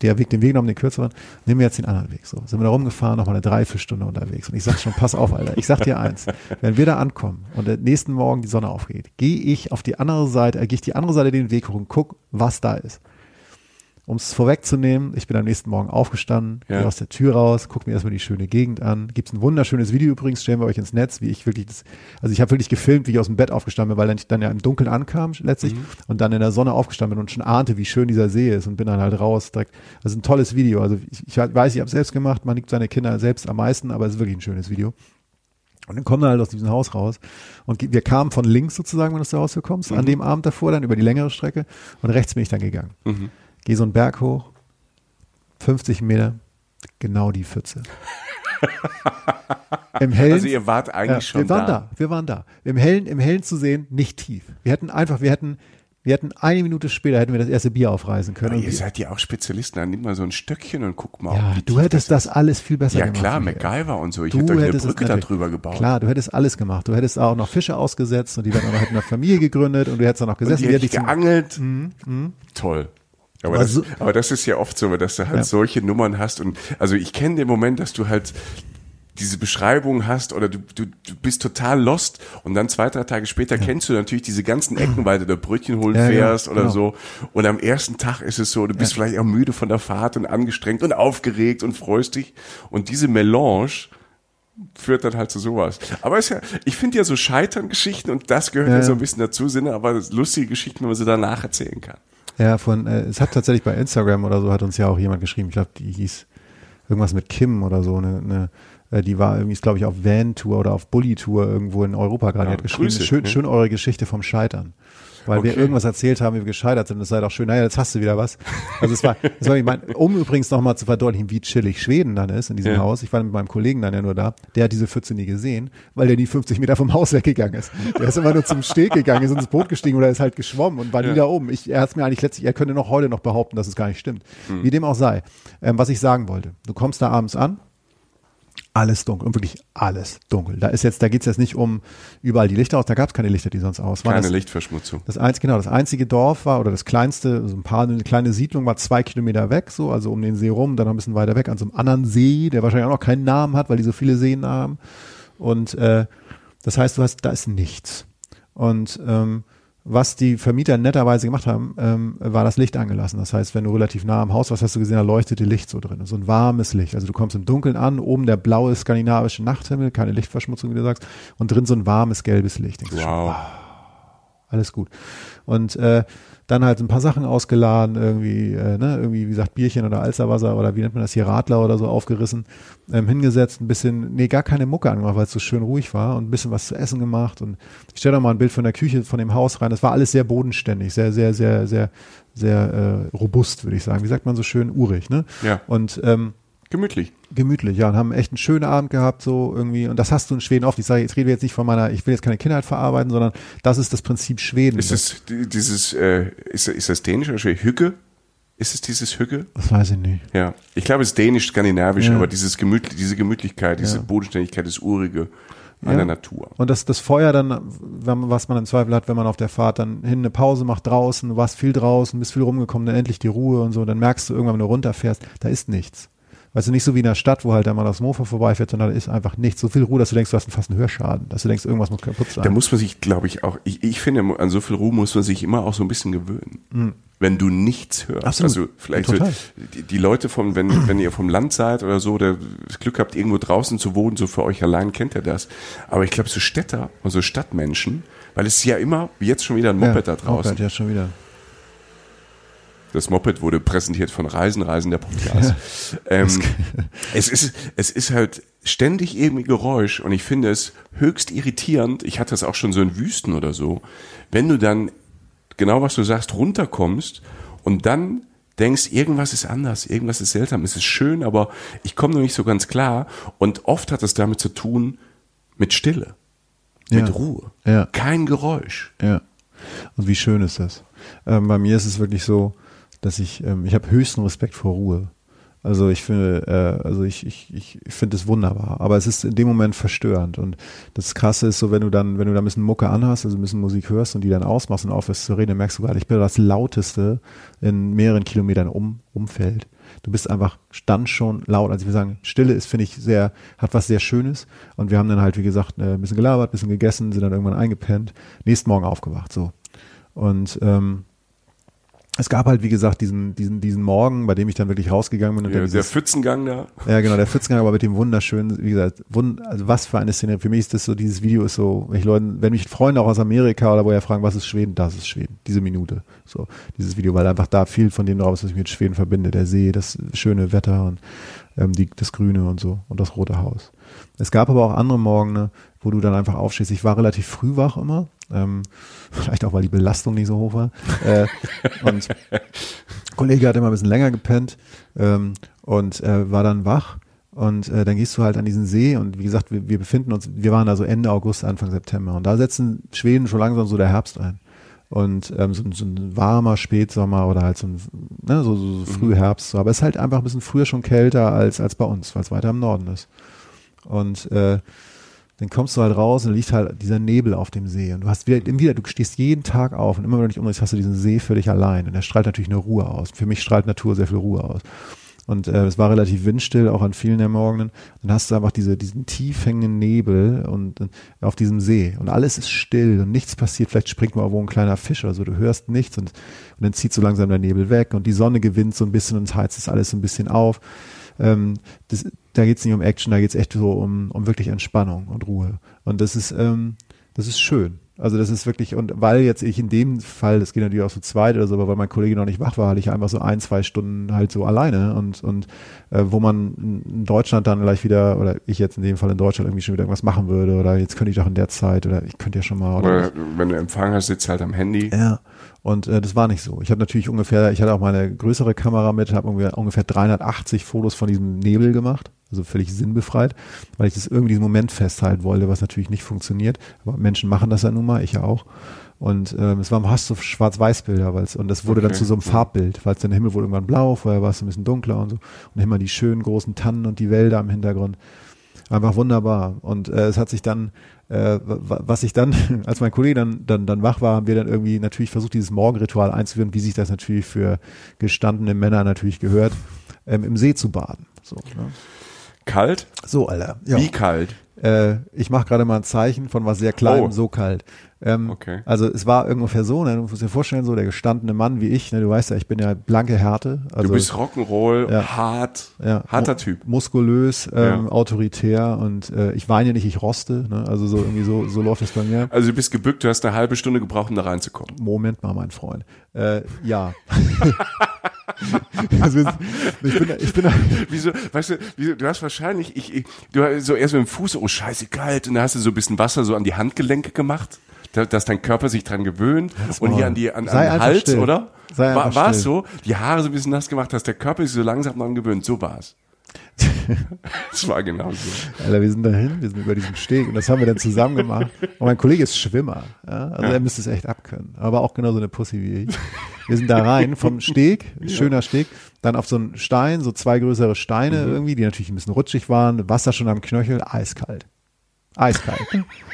Der Weg, den Weg genommen, den kürzeren. Nehmen wir jetzt den anderen Weg. So sind wir da rumgefahren, nochmal eine Dreiviertelstunde unterwegs. Und ich sag schon, pass auf, Alter. Ich sag dir eins, wenn wir da ankommen und der nächsten Morgen die Sonne aufgeht, gehe ich auf die andere Seite, äh, gehe ich die andere Seite den Weg hoch und guck, was da ist. Um es vorwegzunehmen, ich bin am nächsten Morgen aufgestanden, Ja. gehe aus der Tür raus, gucke mir erstmal die schöne Gegend an. Gibt es ein wunderschönes Video übrigens, stellen wir euch ins Netz, wie ich wirklich das, also ich habe wirklich gefilmt, wie ich aus dem Bett aufgestanden bin, weil ich dann ja im Dunkeln ankam letztlich und dann in der Sonne aufgestanden bin und schon ahnte, wie schön dieser See ist und bin dann halt raus direkt. Also ein tolles Video. Also ich, ich weiß, ich habe selbst gemacht, man liebt seine Kinder selbst am meisten, aber es ist wirklich ein schönes Video. Und dann kommen wir halt aus diesem Haus raus. Und wir kamen von links sozusagen, wenn du aus der Haustür kommst, an dem Abend davor dann über die längere Strecke. Und rechts bin ich dann gegangen. Mhm. Geh so einen Berg hoch, 50 Meter, genau die Pfütze. Im Hellen, Also ihr wart eigentlich ja, schon wir waren da. da. wir waren da. Im Hellen, im Hellen zu sehen, nicht tief. Wir hätten einfach, wir hätten, wir hätten eine Minute später hätten wir das erste Bier aufreißen können. Aber Und ihr seid ja auch Spezialisten, dann nimm mal so ein Stöckchen und guck mal. ja, du hättest das alles viel besser Ja gemacht. klar, Michael. MacGyver und so. Ich hätte euch eine Brücke da natürlich- drüber gebaut. Klar, du hättest alles gemacht. Du hättest auch noch Fische ausgesetzt und die auch noch hätten eine Familie gegründet und du hättest auch noch Und gesessen. die die hätte ich ich zum- geangelt. Toll. Aber, Aber das, aber das ist ja oft so, dass du halt Ja. solche Nummern hast und also ich kenne den Moment, dass du halt diese Beschreibung hast oder du, du, du bist total lost und dann zwei, drei Tage später kennst du natürlich diese ganzen Ecken, weil du da Brötchen holen Ja, fährst oder genau. so und am ersten Tag ist es so, du bist vielleicht auch müde von der Fahrt und angestrengt und aufgeregt und freust dich und diese Melange führt dann halt zu sowas. Aber ist ja, ich finde ja so Scheitern-Geschichten und das gehört ja, Ja, so ja. ein bisschen dazu, sind aber lustige Geschichten, wenn man sie danach erzählen kann. Ja, von, äh, es hat tatsächlich bei Instagram oder so hat uns ja auch jemand geschrieben, ich glaube, die hieß irgendwas mit Kim oder so, eine, eine Äh, die war irgendwie, glaube ich, auf Van-Tour oder auf Bully-Tour irgendwo in Europa gerade. Ja, hat geschrieben, schön, ja. schön eure Geschichte vom Scheitern. Weil wir Okay. irgendwas erzählt haben, wie wir gescheitert sind. Das sei doch schön. Naja, jetzt hast du wieder was. Also es war, das war ich mein, um übrigens nochmal zu verdeutlichen, wie chillig Schweden dann ist in diesem Ja. Haus. Ich war mit meinem Kollegen dann ja nur da. Der hat diese Pfütze nie gesehen, weil der nie 50 Meter vom Haus weggegangen ist. Der ist immer nur zum Steg gegangen, ist ins Boot gestiegen oder ist halt geschwommen und war nie da oben. Ich, er hat mir eigentlich letztlich, er könnte noch heute noch behaupten, dass es gar nicht stimmt. Hm. Wie dem auch sei. Ähm, was ich sagen wollte. Du kommst da abends an, alles dunkel und wirklich alles dunkel. Da ist jetzt, da geht's jetzt nicht um überall die Lichter aus, da gab's keine Lichter, die sonst aus waren. Keine Das- Lichtverschmutzung. das einzige, genau, das einzige Dorf war, oder das kleinste, so ein paar, eine kleine Siedlung war zwei Kilometer weg, so, also um den See rum, dann noch ein bisschen weiter weg, an so einem anderen See, der wahrscheinlich auch noch keinen Namen hat, weil die so viele Seen haben. Und äh, das heißt, du hast, da ist nichts. Und ähm, was die Vermieter netterweise gemacht haben, ähm, war das Licht angelassen. Das heißt, wenn du relativ nah am Haus warst, hast du gesehen, da leuchtete Licht so drin. So ein warmes Licht. Also du kommst im Dunkeln an, oben der blaue skandinavische Nachthimmel, keine Lichtverschmutzung, wie du sagst, und drin so ein warmes gelbes Licht. Denkst du schon, Wow. alles gut. Und äh, dann halt ein paar Sachen ausgeladen, irgendwie, äh, ne, irgendwie, wie gesagt, Bierchen oder Alsterwasser oder wie nennt man das hier, Radler oder so aufgerissen, ähm, hingesetzt, ein bisschen, nee, gar keine Mucke angemacht, weil es so schön ruhig war und ein bisschen was zu essen gemacht. Und ich stelle da mal ein Bild von der Küche, von dem Haus rein. Das war alles sehr bodenständig, sehr, sehr, sehr, sehr, sehr äh, robust, würde ich sagen. Wie sagt man so schön, urig, ne? Ja. Und ähm, Gemütlich. gemütlich, ja, und haben echt einen schönen Abend gehabt, so irgendwie. Und das hast du in Schweden oft. Ich sage, jetzt reden wir jetzt nicht von meiner, ich will jetzt keine Kindheit verarbeiten, sondern das ist das Prinzip Schweden. Ist es die- dieses, äh, ist, ist das dänisch oder schwedisch? Hügge? Ist es dieses Hügge? das weiß ich nicht. Ja. Ich glaube, es ist dänisch, skandinavisch, Ja. aber dieses Gemütlich, diese Gemütlichkeit, diese Ja. Bodenständigkeit, das Urige an Ja. der Natur. Und das, das Feuer dann, wenn, was man im Zweifel hat, wenn man auf der Fahrt dann hin eine Pause macht draußen, du warst viel draußen, bist viel rumgekommen, dann endlich die Ruhe und so, dann merkst du irgendwann, wenn du runterfährst, da ist nichts. Weißt du, nicht so wie in der Stadt, wo halt einmal das Mofa vorbeifährt, sondern da ist einfach nichts. So viel Ruhe, dass du denkst, du hast fast einen Hörschaden, dass du denkst, irgendwas muss kaputt sein. Da muss man sich, glaube ich, auch, ich, ich finde, an so viel Ruhe muss man sich immer auch so ein bisschen gewöhnen. Wenn du nichts hörst. Absolut. Also vielleicht so, die, die Leute vom, wenn, wenn ihr vom Land seid oder so, oder das Glück habt, irgendwo draußen zu wohnen, so für euch allein kennt ihr das. Aber ich glaube, so Städter und so Stadtmenschen, weil es ist ja immer, jetzt schon wieder ein Moped da draußen. Moped, ja, schon wieder. Das Moped wurde präsentiert von Reisen, Reisen der Podcast. ähm, es, ist, es ist halt ständig irgendwie Geräusch und ich finde es höchst irritierend. Ich hatte das auch schon so in Wüsten oder so. Wenn du dann, genau was du sagst, runterkommst und dann denkst, irgendwas ist anders, irgendwas ist seltsam, es ist schön, aber ich komme noch nicht so ganz klar. Und oft hat es damit zu tun mit Stille, mit Ja. Ruhe. Ja. Kein Geräusch. Ja. Und wie schön ist das? Ähm, bei mir ist es wirklich so, dass ich, ähm, ich habe höchsten Respekt vor Ruhe. Also ich finde, äh, also ich, ich, ich finde es wunderbar. Aber es ist in dem Moment verstörend. Und das Krasse ist so, wenn du dann, wenn du da ein bisschen Mucke anhast, also ein bisschen Musik hörst und die dann ausmachst und aufhörst zu reden, dann merkst du gerade, ich bin das lauteste in mehreren Kilometern um, Umfeld. Du bist einfach dann schon laut. Also wir sagen, Stille ist, finde ich, sehr, hat was sehr Schönes. Und wir haben dann halt, wie gesagt, äh, ein bisschen gelabert, ein bisschen gegessen, sind dann irgendwann eingepennt, nächsten Morgen aufgewacht, so. Und ähm, es gab halt, wie gesagt, diesen, diesen, diesen Morgen, bei dem ich dann wirklich rausgegangen bin und Der, dann der dieses, Pfützengang da. ja, genau, der Pfützengang, aber mit dem wunderschönen, wie gesagt, wund, also was für eine Szene. Für mich ist das so, dieses Video ist so, wenn ich Leuten, wenn mich Freunde auch aus Amerika oder woher fragen, was ist Schweden, das ist Schweden. Diese Minute. So, dieses Video, weil einfach da viel von dem drauf ist, was ich mit Schweden verbinde. Der See, das schöne Wetter und ähm, die, das Grüne und so und das Rote Haus. Es gab aber auch andere Morgen, wo du dann einfach aufstehst. Ich war relativ früh wach immer. Ähm, vielleicht auch, weil die Belastung nicht so hoch war. Äh, und Kollege hat immer ein bisschen länger gepennt ähm, und äh, war dann wach. Und äh, dann gehst du halt an diesen See und wie gesagt, wir, wir befinden uns, wir waren da so Ende August, Anfang September und da setzen Schweden schon langsam so der Herbst ein. Und ähm, so, ein- so ein warmer Spätsommer oder halt so ein ne, so, so, so Frühherbst. So. Aber es ist halt einfach ein bisschen früher schon kälter als, als bei uns, weil es weiter im Norden ist. Und äh, dann kommst du halt raus und liegt halt dieser Nebel auf dem See. Und du hast wieder, wieder, du stehst jeden Tag auf und immer wenn du dich umdrehst, hast du diesen See für dich allein. Und der strahlt natürlich eine Ruhe aus. Für mich strahlt Natur sehr viel Ruhe aus. Und äh, es war relativ windstill, auch an vielen der Morgenen. Dann hast du einfach diese, diesen tief hängenden Nebel und äh, auf diesem See. Und alles ist still und nichts passiert. Vielleicht springt mal wo ein kleiner Fisch oder so. Du hörst nichts und, und dann zieht so langsam der Nebel weg und die Sonne gewinnt so ein bisschen und heizt es alles so ein bisschen auf. Ähm, das, da geht's nicht um Action, da geht's echt so um, um wirklich Entspannung und Ruhe. Und das ist, ähm, das ist schön. Also das ist wirklich, und weil jetzt ich in dem Fall, das geht natürlich auch so zweit oder so, aber weil mein Kollege noch nicht wach war, hatte ich einfach so ein, zwei Stunden halt so alleine und, und äh, wo man in Deutschland dann gleich wieder, oder ich jetzt in dem Fall in Deutschland irgendwie schon wieder irgendwas machen würde oder jetzt könnte ich doch in der Zeit oder ich könnte ja schon mal. Oder, oder wenn du Empfang hast, sitzt halt am Handy. Ja. Und äh, das war nicht so. Ich habe natürlich ungefähr, ich hatte auch meine größere Kamera mit, habe ungefähr, ungefähr 380 Fotos von diesem Nebel gemacht also völlig sinnbefreit, weil ich das irgendwie diesen Moment festhalten wollte, was natürlich nicht funktioniert. Aber Menschen machen das ja nun mal, ich ja auch. Und ähm, es war hast so Schwarz-Weiß-Bilder, weil und das wurde okay. dann zu so einem Farbbild, weil es dann der Himmel wurde irgendwann blau, vorher war es ein bisschen dunkler und so. Und immer die schönen großen Tannen und die Wälder im Hintergrund. Einfach wunderbar. Und äh, es hat sich dann, äh, was ich dann, als mein Kollege dann, dann, dann wach war, haben wir dann irgendwie natürlich versucht, dieses Morgenritual einzuführen, wie sich das natürlich für gestandene Männer natürlich gehört, ähm, im See zu baden. So, ne? Kalt? So, Alter. Ja. Wie kalt? Äh, ich mache gerade mal ein Zeichen von was sehr kleinem, oh. so kalt. Ähm, okay. Also es war ungefähr so, ne, du musst dir vorstellen, so der gestandene Mann wie ich, ne, du weißt ja, ich bin ja blanke Härte. Also, du bist Rock'n'Roll, ja, hart, ja, harter Typ. Muskulös, ähm, ja. autoritär und äh, ich weine nicht, ich roste. Ne? Also so irgendwie so, so läuft es bei mir. Also du bist gebückt, du hast eine halbe Stunde gebraucht, um da reinzukommen. Moment mal, mein Freund. Äh, ja. also, ich bin, ich bin, wieso, weißt du, wieso, du hast wahrscheinlich, ich, ich, du hast so erst mit dem Fuß, oh scheiße, kalt, und dann hast du so ein bisschen Wasser so an die Handgelenke gemacht dass dein Körper sich dran gewöhnt und hier an die an, an den Hals, still. oder? Sei war war es so? Die Haare so ein bisschen nass gemacht, dass der Körper sich so langsam dran gewöhnt. So war es. das war genau so. Alter, wir sind dahin, wir sind über diesem Steg und das haben wir dann zusammen gemacht. Und mein Kollege ist Schwimmer, ja? also ja. er müsste es echt abkönnen, aber auch genauso eine Pussy wie ich. Wir sind da rein vom Steg, schöner ja. Steg, dann auf so einen Stein, so zwei größere Steine mhm. irgendwie, die natürlich ein bisschen rutschig waren, Wasser schon am Knöchel, eiskalt. Eiskalt.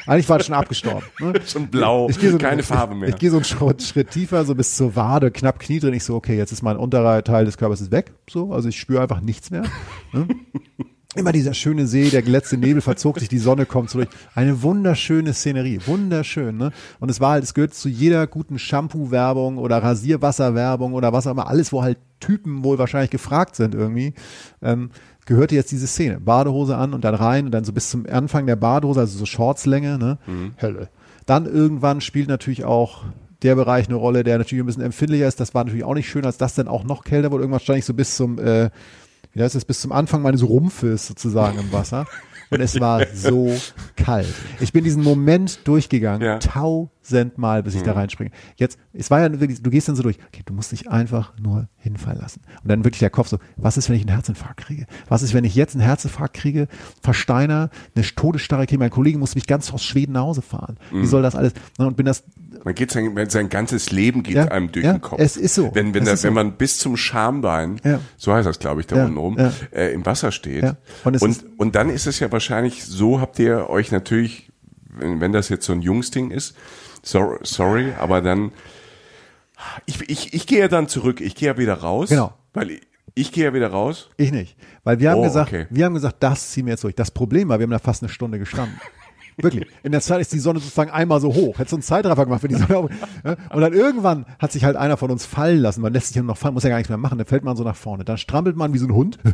Eigentlich war das schon abgestorben. Ne? Schon blau, so, keine Farbe mehr. Ich gehe so einen Schritt, Schritt, tiefer, so bis zur Wade, knapp Knie drin. Ich so, okay, jetzt ist mein unterer Teil des Körpers ist weg. So, also ich spüre einfach nichts mehr. Ne? Immer dieser schöne See, der letzte Nebel verzog sich, die Sonne kommt zurück. Eine wunderschöne Szenerie, wunderschön. Ne? Und es war halt, es gehört zu jeder guten Shampoo-Werbung oder Rasierwasser-Werbung oder was auch immer, alles, wo halt Typen wohl wahrscheinlich gefragt sind irgendwie. Ähm, gehörte jetzt diese Szene. Badehose an und dann rein und dann so bis zum Anfang der Badehose, also so Shortslänge, ne? Mhm. Hölle. Dann irgendwann spielt natürlich auch der Bereich eine Rolle, der natürlich ein bisschen empfindlicher ist. Das war natürlich auch nicht schön, als das dann auch noch kälter wurde. Irgendwann stand ich so bis zum, äh, wie heißt das, bis zum Anfang meines Rumpfes sozusagen im Wasser. Und es war so kalt. Ich bin diesen Moment durchgegangen, ja. Tausendmal, bis ich mhm. da reinspringe. Jetzt, es war ja wirklich, du gehst dann so durch, okay, du musst dich einfach nur hinfallen lassen. Und dann wirklich der Kopf so, was ist, wenn ich einen Herzinfarkt kriege? Was ist, wenn ich jetzt einen Herzinfarkt kriege, versteiner, eine Todesstarre kriege, mein Kollege muss mich ganz aus Schweden nach Hause fahren. Wie mhm. soll das alles? Und bin das man geht sein, sein ganzes Leben geht ja, einem durch ja, den Kopf. Es ist so. Wenn, wenn, das, wenn man bis zum Schambein, ja. so heißt das, glaube ich, da unten oben, äh, im Wasser steht. Und, und, und, dann ist es ja wahrscheinlich, so habt ihr euch natürlich, wenn, wenn das jetzt so ein Jungsding ist, sorry, sorry aber dann, ich, ich, ich gehe ja dann zurück, ich gehe ja wieder raus. Genau. Weil ich, ich gehe ja wieder raus. Ich nicht. Weil wir haben oh, gesagt, okay. wir haben gesagt, das ziehen wir jetzt durch. Das Problem war, wir haben da fast eine Stunde gestanden. Wirklich. In der Zeit ist die Sonne sozusagen einmal so hoch. Hätte so einen Zeitraffer gemacht für die Sonne. Und dann irgendwann hat sich halt einer von uns fallen lassen. Man lässt sich ja noch fallen, muss ja gar nichts mehr machen. Dann fällt man so nach vorne. Dann strampelt man wie so ein Hund.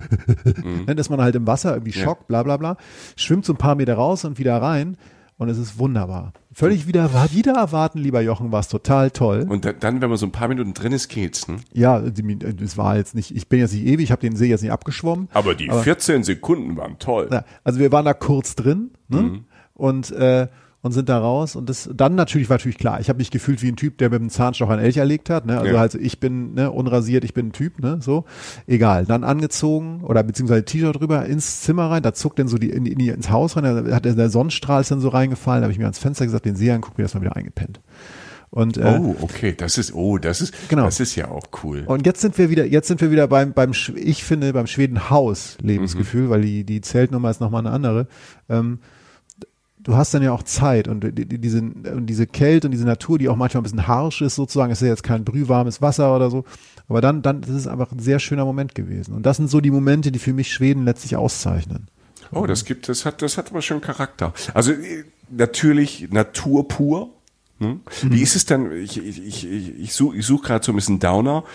Mhm. Dann ist man halt im Wasser, irgendwie Schock, bla bla bla. Schwimmt so ein paar Meter raus und wieder rein. Und es ist wunderbar. Völlig wieder, wieder erwarten, lieber Jochen, war es total toll. Und dann, wenn man so ein paar Minuten drin ist, geht's, ne? Ja, es war jetzt nicht, ich bin jetzt nicht ewig, ich habe den See jetzt nicht abgeschwommen. Aber die aber, 14 Sekunden waren toll. Ja, also wir waren da kurz drin, ne? Mhm und äh, und sind da raus und das dann natürlich war natürlich klar, ich habe mich gefühlt wie ein Typ, der mit dem Zahnstocher einen Elch erlegt hat, ne? Also ja. halt ich bin ne, unrasiert, ich bin ein Typ, ne, so. Egal, dann angezogen oder beziehungsweise T-Shirt drüber ins Zimmer rein, da zuckt dann so die, in, in, ins Haus rein, da hat der Sonnenstrahl ist dann so reingefallen, da habe ich mir ans Fenster gesagt, den See angucken, mir das mal wieder eingepennt. Und, äh, oh, okay, das ist, oh, das ist, genau. das ist ja auch cool. Und jetzt sind wir wieder, jetzt sind wir wieder beim, beim, ich finde, beim Schwedenhaus Lebensgefühl, mhm. weil die, die Zeltnummer ist nochmal eine andere. Ähm, du hast dann ja auch Zeit und diese, und diese Kälte und diese Natur, die auch manchmal ein bisschen harsch ist sozusagen, ist ja jetzt kein brühwarmes Wasser oder so, aber dann, dann das ist einfach ein sehr schöner Moment gewesen. Und das sind so die Momente, die für mich Schweden letztlich auszeichnen. Oh, das gibt, das hat, das hat aber schon Charakter. Also äh, natürlich Natur pur, Ne? Wie ist es denn, ich, ich, ich, ich suche ich such gerade so ein bisschen Downer,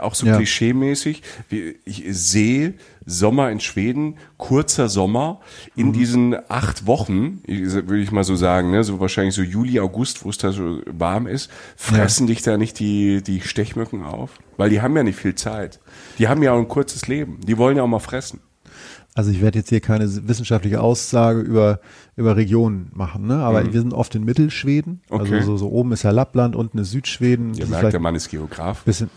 auch so Ja. klischee-mäßig. Wie- Ich sehe Sommer in Schweden, kurzer Sommer, in Mhm. diesen acht Wochen, ich- würde ich mal so sagen, ne, so wahrscheinlich so Juli, August, wo es da so warm ist, fressen dich da nicht die, die Stechmücken auf? Weil die haben ja nicht viel Zeit. Die haben ja auch ein kurzes Leben. Die wollen ja auch mal fressen. Also ich werde jetzt hier keine wissenschaftliche Aussage über, über Regionen machen, ne? aber wir sind oft in Mittelschweden. Mhm. Okay. Also so, so oben ist ja Lappland, unten ist Südschweden. Ihr merkt, der Mann ist Geograf. bisschen,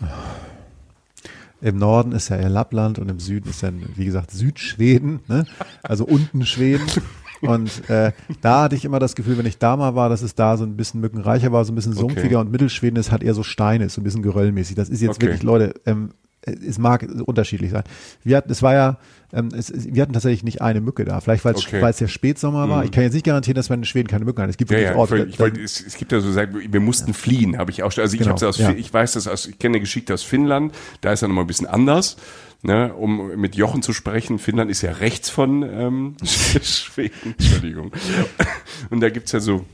Im Norden ist ja eher Lappland und im Süden ist dann, wie gesagt, Südschweden, ne? also unten Schweden. Und äh, da hatte ich immer das Gefühl, wenn ich da mal war, dass es da so ein bisschen mückenreicher war, so ein bisschen sumpfiger und Mittelschweden ist halt eher so Steine, ist so ein bisschen geröllmäßig. Das ist jetzt Okay. wirklich, Leute, ähm, es mag unterschiedlich sein. Wir hatten, es war ja, ähm, es, wir hatten tatsächlich nicht eine Mücke da. Vielleicht weil es Okay. Mhm. ja Spätsommer war. Ich kann jetzt nicht garantieren, dass man in Schweden keine Mücken hat. Es gibt Ja, wirklich ja, ich Orte, ich wollte, es, es gibt ja so sagen, wir mussten fliehen, habe ich auch schon. Also ich Genau, hab's aus, ja. ich weiß das aus, ich kenne eine Geschichte aus Finnland, da ist ja nochmal ein bisschen anders. Ne, um mit Jochen zu sprechen, Finnland ist ja rechts von ähm, Schweden, Entschuldigung. Und da gibt's ja so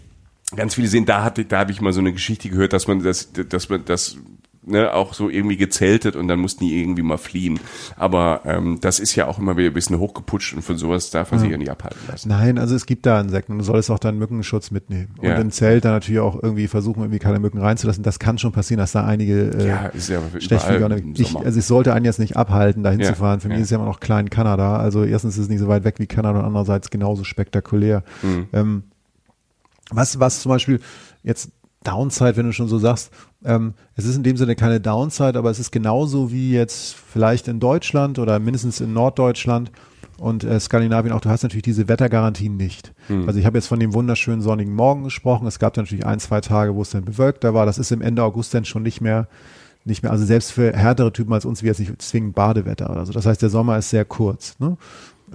ganz viele sehen, da hatte, da habe ich mal so eine Geschichte gehört, dass man das, dass man das ne, auch so irgendwie gezeltet und dann mussten die irgendwie mal fliehen. Aber ähm, das ist ja auch immer wieder ein bisschen hochgeputscht und von sowas darf man sich ja nicht abhalten lassen. Nein, also es gibt da Insekten und du solltest auch deinen Mückenschutz mitnehmen. Und Ja. im Zelt dann natürlich auch irgendwie versuchen, irgendwie keine Mücken reinzulassen. Das kann schon passieren, dass da einige äh, Ja, ist ja überall ich, also ich sollte einen jetzt nicht abhalten, dahin Ja, zu fahren. Für mich ja. ist ja immer noch klein Kanada. Also erstens ist es nicht so weit weg wie Kanada und andererseits genauso spektakulär. Mhm. Ähm, was, was zum Beispiel jetzt Downside, wenn du schon so sagst, ähm, es ist in dem Sinne keine Downside, aber es ist genauso wie jetzt vielleicht in Deutschland oder mindestens in Norddeutschland und äh, Skandinavien auch, du hast natürlich diese Wettergarantien nicht. Also ich habe jetzt von dem wunderschönen sonnigen Morgen gesprochen. Es gab natürlich ein, zwei Tage, wo es dann bewölkter war. Das ist im Ende August dann schon nicht mehr, nicht mehr, also selbst für härtere Typen als uns, wie jetzt nicht zwingend Badewetter oder so. Das heißt, der Sommer ist sehr kurz. Ne?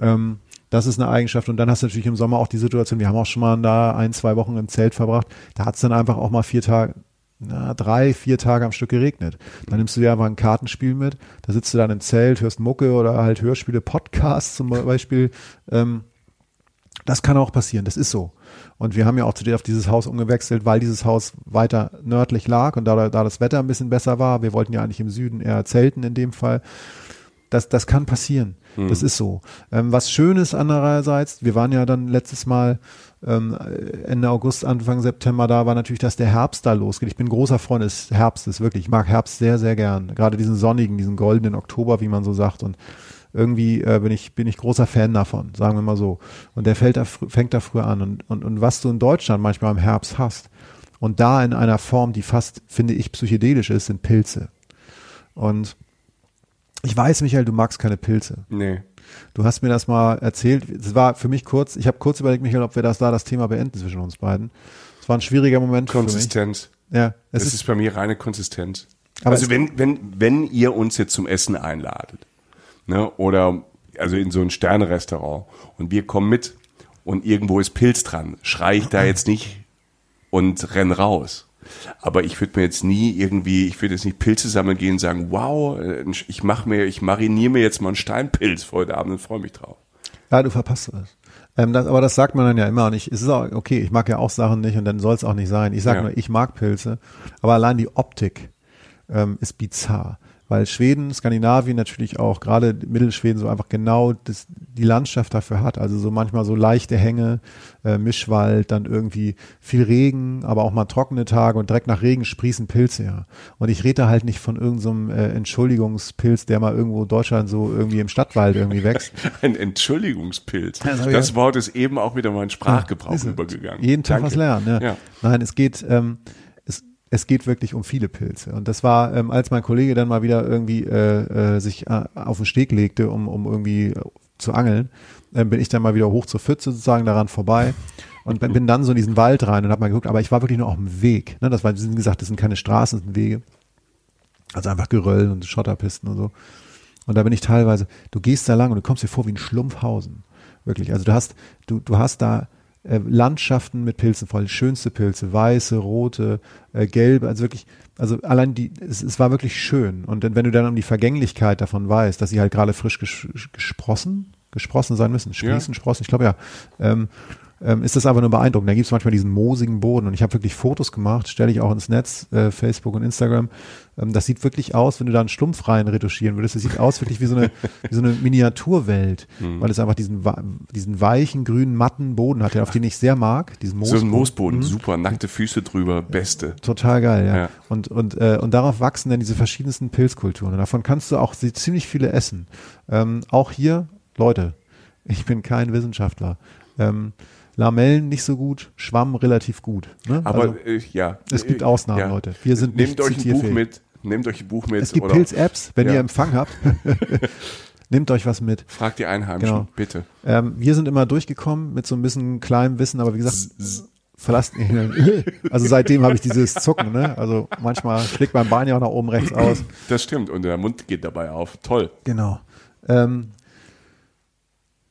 Ähm, das ist eine Eigenschaft. Und dann hast du natürlich im Sommer auch die Situation, wir haben auch schon mal da ein, zwei Wochen im Zelt verbracht. Da hat es dann einfach auch mal vier Tage, na, drei, vier Tage am Stück geregnet. Dann nimmst du dir einfach ein Kartenspiel mit, da sitzt du dann im Zelt, hörst Mucke oder halt Hörspiele, Podcasts zum Beispiel. Ähm, das kann auch passieren, das ist so. Und wir haben ja auch zu dir auf dieses Haus umgewechselt, weil dieses Haus weiter nördlich lag und da, da das Wetter ein bisschen besser war. Wir wollten ja eigentlich im Süden eher zelten in dem Fall. Das, das kann passieren. Das ist so. Ähm, was schön ist andererseits, wir waren ja dann letztes Mal ähm, Ende August, Anfang September da, war natürlich, dass der Herbst da losgeht. Ich bin großer Freund des Herbstes, wirklich. Ich mag Herbst sehr, sehr gern. Gerade diesen sonnigen, diesen goldenen Oktober, wie man so sagt. Und irgendwie äh, bin ich bin ich großer Fan davon, sagen wir mal so. Und der fällt da, fängt da früher an. Und, und, und was du in Deutschland manchmal im Herbst hast und da in einer Form, die fast, finde ich, psychedelisch ist, sind Pilze. Und ich weiß, Michael, du magst keine Pilze. Nee. Du hast mir das mal erzählt. Es war für mich kurz, ich habe kurz überlegt, Michael, ob wir das da das Thema beenden zwischen uns beiden. Es war ein schwieriger Moment für mich. Konsistenz. Ja, Das es ist, ist, bei mir reine Konsistenz. Aber also wenn, wenn, wenn ihr uns jetzt zum Essen einladet, ne, oder also in so ein Sterne-Restaurant und wir kommen mit und irgendwo ist Pilz dran, schrei ich da jetzt nicht und renn raus. Aber ich würde mir jetzt nie irgendwie, ich würde jetzt nicht Pilze sammeln gehen und sagen, wow, äh, ich mache mir, ich mariniere mir jetzt mal einen Steinpilz für heute Abend und freue mich drauf. ja, du verpasst das. Ähm, das. Aber das sagt man dann ja immer. Und ich, es ist auch okay, ich mag ja auch Sachen nicht und dann soll es auch nicht sein. Ich sage Ja. nur, ich mag Pilze. Aber allein die Optik ähm, ist bizarr. Weil Schweden, Skandinavien natürlich auch, gerade Mittelschweden so einfach genau das, die Landschaft dafür hat. Also so manchmal so leichte Hänge, äh, Mischwald, dann irgendwie viel Regen, aber auch mal trockene Tage und direkt nach Regen sprießen Pilze ja. Und ich rede halt nicht von irgendeinem äh, Entschuldigungspilz, der mal irgendwo in Deutschland so irgendwie im Stadtwald irgendwie wächst. Ein Entschuldigungspilz. Das Das, ja- Wort ist eben auch wieder in meinen Sprachgebrauch es. übergegangen. Jeden Tag Danke. was lernen. Ja. Ja. Nein, es geht, ähm, es, geht wirklich um viele Pilze. Und das war, ähm, als mein Kollege dann mal wieder irgendwie äh, äh, sich äh, auf den Steg legte, um, um irgendwie äh, zu angeln, ähm, bin ich dann mal wieder hoch zur Pfütze sozusagen daran vorbei und bin bin dann so in diesen Wald rein und habe mal geguckt, aber ich war wirklich nur auf dem Weg. Ne? Das war, wie gesagt, das sind keine Straßen, das sind Wege. Also einfach Geröll und Schotterpisten und so. Und da bin ich teilweise, du gehst da lang und du kommst dir vor wie ein Schlumpfhausen. Wirklich. Also du hast, du, du hast da äh, Landschaften mit Pilzen voll, schönste Pilze, weiße, rote, äh, gelbe, also wirklich, also allein die, es, es war wirklich schön. Und wenn du dann um die Vergänglichkeit davon weißt, dass sie halt gerade frisch ges gesprossen, gesprossen sein müssen, sprießen, sprossen, ich glaube ja, ähm, ähm, ist das aber nur beeindruckend. Da gibt es manchmal diesen moosigen Boden und ich habe wirklich Fotos gemacht, stelle ich auch ins Netz, äh, Facebook und Instagram. Ähm, das sieht wirklich aus, wenn du da einen Stumpf rein retuschieren würdest, das sieht aus wirklich wie so eine, wie so eine Miniaturwelt, mhm. weil es einfach diesen, diesen weichen, grünen, matten Boden hat, auf den ich sehr mag. Diesen Moosboden. So ein Moosboden, mhm. super, nackte Füße drüber, beste. Total geil, ja. ja. Und, und, äh, und darauf wachsen dann diese verschiedensten Pilzkulturen. Und davon kannst du auch ziemlich viele essen. Ähm, auch hier, Leute, ich bin kein Wissenschaftler. Ähm, Lamellen nicht so gut, Schwamm relativ gut. Ne? Aber also, äh, ja. Es gibt Ausnahmen, ja. Leute. Wir sind Nehmt nicht euch ein Buch mit. Nehmt euch ein Buch mit. Es gibt Pilz-Apps, wenn ja. ihr Empfang habt. Nehmt euch was mit. Fragt die Einheimischen, genau. bitte. Ähm, wir sind immer durchgekommen mit so ein bisschen kleinem Wissen, aber wie gesagt, verlasst Also seitdem habe ich dieses Zucken, ne? Also manchmal schlägt mein Bein ja auch nach oben rechts aus. Das stimmt und der Mund geht dabei auf. Toll. Genau. Ähm,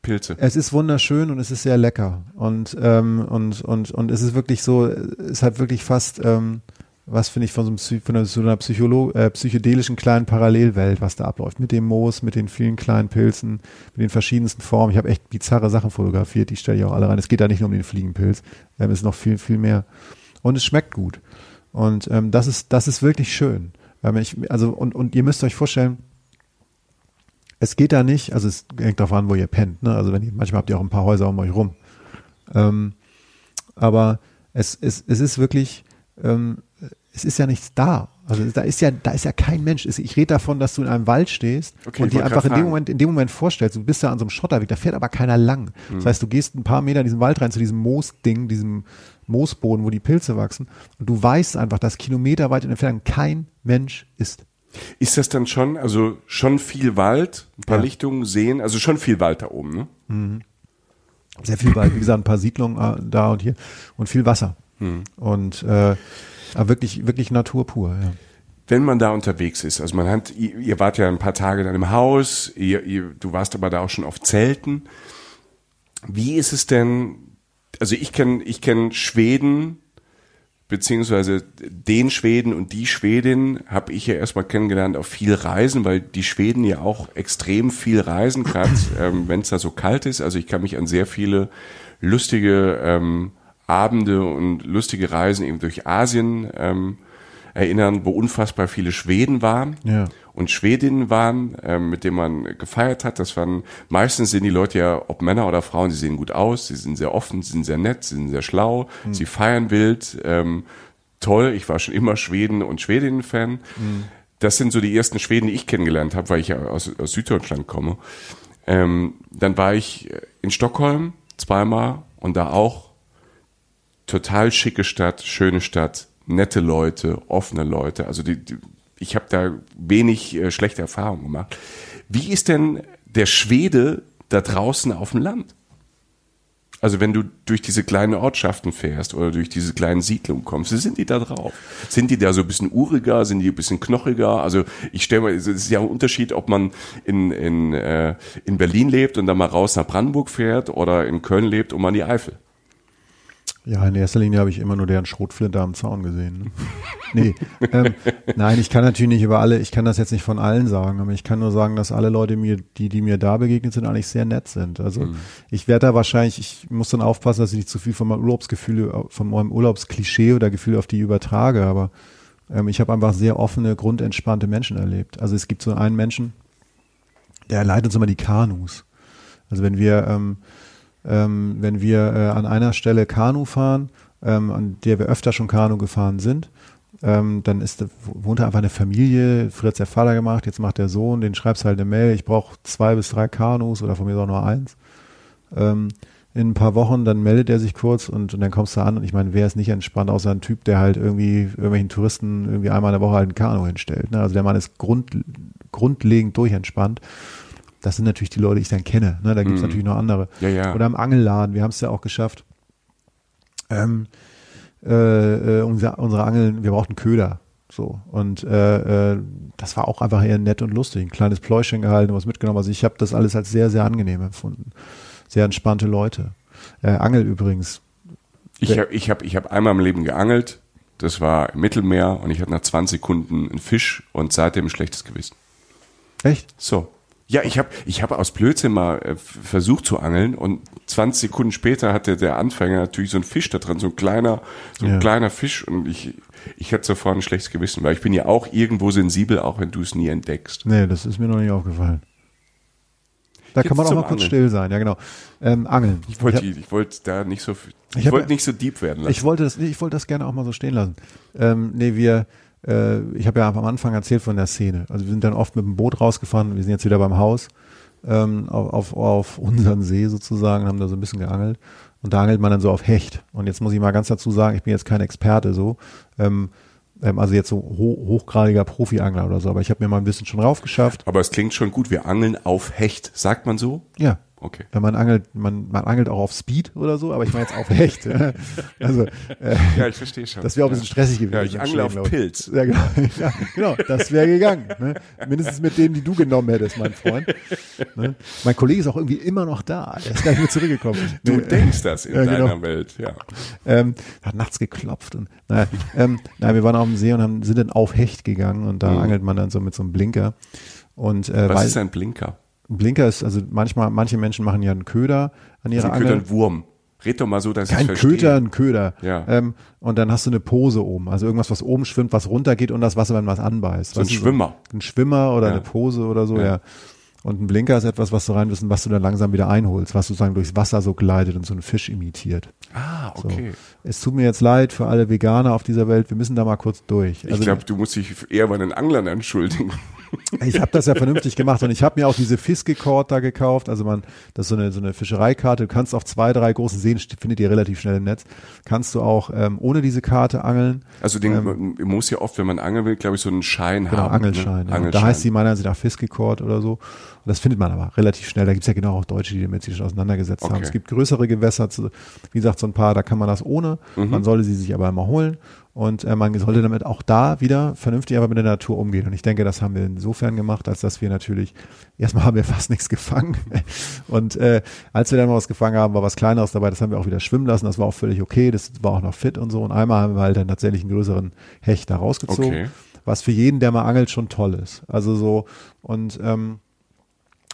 Pilze. Es ist wunderschön und es ist sehr lecker. Und, ähm, und, und, und es ist wirklich so, es hat wirklich fast, ähm, was finde ich von so, einem, von so einer Psycholo äh, psychedelischen kleinen Parallelwelt, was da abläuft. Mit dem Moos, mit den vielen kleinen Pilzen, mit den verschiedensten Formen. Ich habe echt bizarre Sachen fotografiert, die stelle ich auch alle rein. Es geht da nicht nur um den Fliegenpilz, ähm, es ist noch viel, viel mehr. Und es schmeckt gut. Und ähm, das ist, das ist wirklich schön. Ähm, ich, also, und, und ihr müsst euch vorstellen, es geht da nicht, also es hängt darauf an, wo ihr pennt. Ne? Also wenn ihr, manchmal habt ihr auch ein paar Häuser um euch rum. Ähm, aber es, es, es ist wirklich, ähm, es ist ja nichts da. Also da ist ja, da ist ja kein Mensch. Ich rede davon, dass du in einem Wald stehst okay, und dir einfach in dem Moment, in dem Moment vorstellst, du bist da an so einem Schotterweg, da fährt aber keiner lang. Mhm. Das heißt, du gehst ein paar Meter in diesen Wald rein zu diesem Moosding, diesem Moosboden, wo die Pilze wachsen und du weißt einfach, dass kilometerweit in der Entfernung kein Mensch ist. Ist das dann schon, also schon viel Wald, ein paar ja. Lichtungen, Seen, also schon viel Wald da oben, ne? Mhm. Sehr viel Wald, wie gesagt, ein paar Siedlungen äh, da und hier und viel Wasser. Mhm. Und äh, wirklich, wirklich Natur pur, ja. Wenn man da unterwegs ist, also man hat, ihr, ihr wart ja ein paar Tage in einem Haus, ihr, ihr, du warst aber da auch schon auf Zelten. Wie ist es denn, also ich kenne ich kenn Schweden, beziehungsweise den Schweden und die Schwedin habe ich ja erstmal kennengelernt auf viel Reisen, weil die Schweden ja auch extrem viel reisen, gerade ähm, wenn es da so kalt ist. Also ich kann mich an sehr viele lustige ähm, Abende und lustige Reisen eben durch Asien ähm, erinnern, wo unfassbar viele Schweden waren ja. Und Schwedinnen waren, ähm, mit denen man gefeiert hat. Das waren meistens sind die Leute ja, ob Männer oder Frauen, sie sehen gut aus, sie sind sehr offen, sie sind sehr nett, sie sind sehr schlau, mhm. sie feiern wild. Ähm, toll, ich war schon immer Schweden und Schwedinnen-Fan. Mhm. Das sind so die ersten Schweden, die ich kennengelernt habe, weil ich ja aus, aus Süddeutschland komme. Ähm, dann war ich in Stockholm zweimal und da auch total schicke Stadt, schöne Stadt, nette Leute, offene Leute. Also die, die ich habe da wenig äh, schlechte Erfahrungen gemacht. Wie ist denn der Schwede da draußen auf dem Land? Also wenn du durch diese kleinen Ortschaften fährst oder durch diese kleinen Siedlungen kommst, sind die da drauf? Sind die da so ein bisschen uriger, sind die ein bisschen knochiger? Also ich stelle mal, es ist ja ein Unterschied, ob man in, in, äh, in Berlin lebt und dann mal raus nach Brandenburg fährt oder in Köln lebt und mal in die Eifel. Ja, in erster Linie habe ich immer nur deren Schrotflinte am Zaun gesehen. Ne? nee, ähm, nein, ich kann natürlich nicht über alle, ich kann das jetzt nicht von allen sagen, aber ich kann nur sagen, dass alle Leute mir, die, die mir da begegnet sind, eigentlich sehr nett sind. Also mhm. ich werde da wahrscheinlich, ich muss dann aufpassen, dass ich nicht zu viel von meinem Urlaubsgefühl, von meinem Urlaubsklischee oder Gefühl auf die übertrage, aber ähm, ich habe einfach sehr offene, grundentspannte Menschen erlebt. Also es gibt so einen Menschen, der leitet uns immer die Kanus. Also wenn wir ähm, ähm, wenn wir äh, an einer Stelle Kanu fahren, ähm, an der wir öfter schon Kanu gefahren sind, ähm, dann ist, wohnt da einfach eine Familie, früher hat der Vater gemacht, jetzt macht der Sohn, den schreibst halt eine Mail, ich brauche zwei bis drei Kanus oder von mir auch nur eins. Ähm, in ein paar Wochen, dann meldet er sich kurz und, und dann kommst du an und ich meine, wer ist nicht entspannt, außer ein Typ, der halt irgendwie irgendwelchen Touristen irgendwie einmal in der Woche halt ein Kanu hinstellt. Ne? Also der Mann ist grund, grundlegend durchentspannt das sind natürlich die Leute, die ich dann kenne. Ne? Da gibt es mhm. natürlich noch andere. Ja, ja. Oder im Angelladen, wir haben es ja auch geschafft. Ähm, äh, äh, unser, unsere Angeln, wir brauchten Köder. So. Und äh, äh, das war auch einfach eher nett und lustig. Ein kleines Pläuschen gehalten, was mitgenommen. Also ich habe das alles als sehr, sehr angenehm empfunden. Sehr entspannte Leute. Äh, Angel übrigens. Ich habe ich hab, ich hab einmal im Leben geangelt. Das war im Mittelmeer und ich hatte nach 20 Sekunden einen Fisch und seitdem ein schlechtes Gewissen. Echt? So. Ja, ich habe ich hab aus Blödsinn mal äh, versucht zu angeln und 20 Sekunden später hatte der Anfänger natürlich so einen Fisch da drin, so ein kleiner, so ein Ja. kleiner Fisch und ich, ich hatte sofort ein schlechtes Gewissen, weil ich bin ja auch irgendwo sensibel, auch wenn du es nie entdeckst. Nee, das ist mir noch nicht aufgefallen. Da Jetzt kann man auch mal kurz Angeln. still sein, ja genau. Ähm, Angeln. Ich wollte hab- ich wollte da nicht so Ich ich, wollte nicht so deep werden lassen. Ich wollte das, ich wollte das gerne auch mal so stehen lassen. Ähm, nee, wir, äh, ich habe ja am Anfang erzählt von der Szene. Also wir sind dann oft mit dem Boot rausgefahren. Wir sind jetzt wieder beim Haus ähm, auf, auf, auf unseren See sozusagen, haben da so ein bisschen geangelt. Und da angelt man dann so auf Hecht. Und jetzt muss ich mal ganz dazu sagen, ich bin jetzt kein Experte so. Ähm, ähm, also jetzt so ho hochgradiger Profi-Angler oder so. Aber ich habe mir mal ein bisschen schon raufgeschafft. Aber es klingt schon gut, wir angeln auf Hecht. Sagt man so? Ja, Okay. wenn man angelt, man, man angelt auch auf Speed oder so, aber ich meine jetzt auf Hecht. also äh, Ja, ich verstehe schon. das wäre auch ein bisschen stressig gewesen. Ja, ich angle auf. Pilz. Ja, genau, ja, genau das wäre gegangen. Ne? Mindestens mit denen, die du genommen hättest, mein Freund. Ne? Mein Kollege ist auch irgendwie immer noch da. Der ist gar nicht mehr zurückgekommen. Du Nee, denkst das in genau. deiner Welt, ja. ähm, hat nachts geklopft und naja, ähm, nein, wir waren auf dem See und haben, sind dann auf Hecht gegangen und da Mhm. angelt man dann so mit so einem Blinker. Und äh, Was weil ist ein Blinker? Ein Blinker ist, also manchmal, manche Menschen machen ja einen Köder an ihrer ein Köder, Angel. ein Wurm. Red doch mal so, dass ich Kein verstehe. Köter, ein Köder. Ja. Ähm, und dann hast du eine Pose oben. Also irgendwas, was oben schwimmt, was runtergeht und das Wasser, wenn was anbeißt. So ein Schwimmer. ein Schwimmer oder Ja. eine Pose oder so, ja. Ja. Und ein Blinker ist etwas, was du reinwissen, was du dann langsam wieder einholst, was sozusagen durchs Wasser so gleitet und so einen Fisch imitiert. Ah, So. okay. Es tut mir jetzt leid für alle Veganer auf dieser Welt, wir müssen da mal kurz durch. Ich glaube, du musst dich eher bei den Anglern entschuldigen. Ich habe das ja vernünftig gemacht und ich habe mir auch diese Fiske-Cord da gekauft. Also man, das ist so eine, so eine Fischereikarte. Du kannst auf zwei, drei großen Seen, findet ihr relativ schnell im Netz, kannst du auch ähm, ohne diese Karte angeln. Also den, man muss ja oft, wenn man angeln will, glaube ich, so einen Schein Ähm, Genau, haben. Angelschein. Ne? Ja. Angelschein. Da heißt die meiner Ansicht nach Fiske-Cord oder so. Und das findet man aber relativ schnell. Da gibt's ja genau auch Deutsche, die damit sich schon auseinandergesetzt haben. Okay. Es gibt größere Gewässer, zu, wie gesagt, so ein paar, da kann man das ohne. Mhm. Man sollte sie sich aber immer holen. Und äh, man sollte damit auch da wieder vernünftig aber mit der Natur umgehen. Und ich denke, das haben wir insofern gemacht, als dass wir natürlich, erstmal haben wir fast nichts gefangen. Und äh, als wir dann mal was gefangen haben, war was Kleineres dabei, das haben wir auch wieder schwimmen lassen. Das war auch völlig okay, das war auch noch fit und so. Und einmal haben wir halt dann tatsächlich einen größeren Hecht da rausgezogen Okay. was für jeden, der mal angelt, schon toll ist. Also so, und ähm,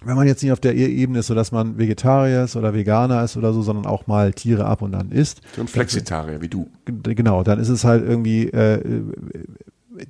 wenn man jetzt nicht auf der E- Ebene ist, so dass man Vegetarier ist oder Veganer ist oder so, sondern auch mal Tiere ab und an isst, So ein Flexitarier wie du. G- genau, dann ist es halt irgendwie, äh, äh,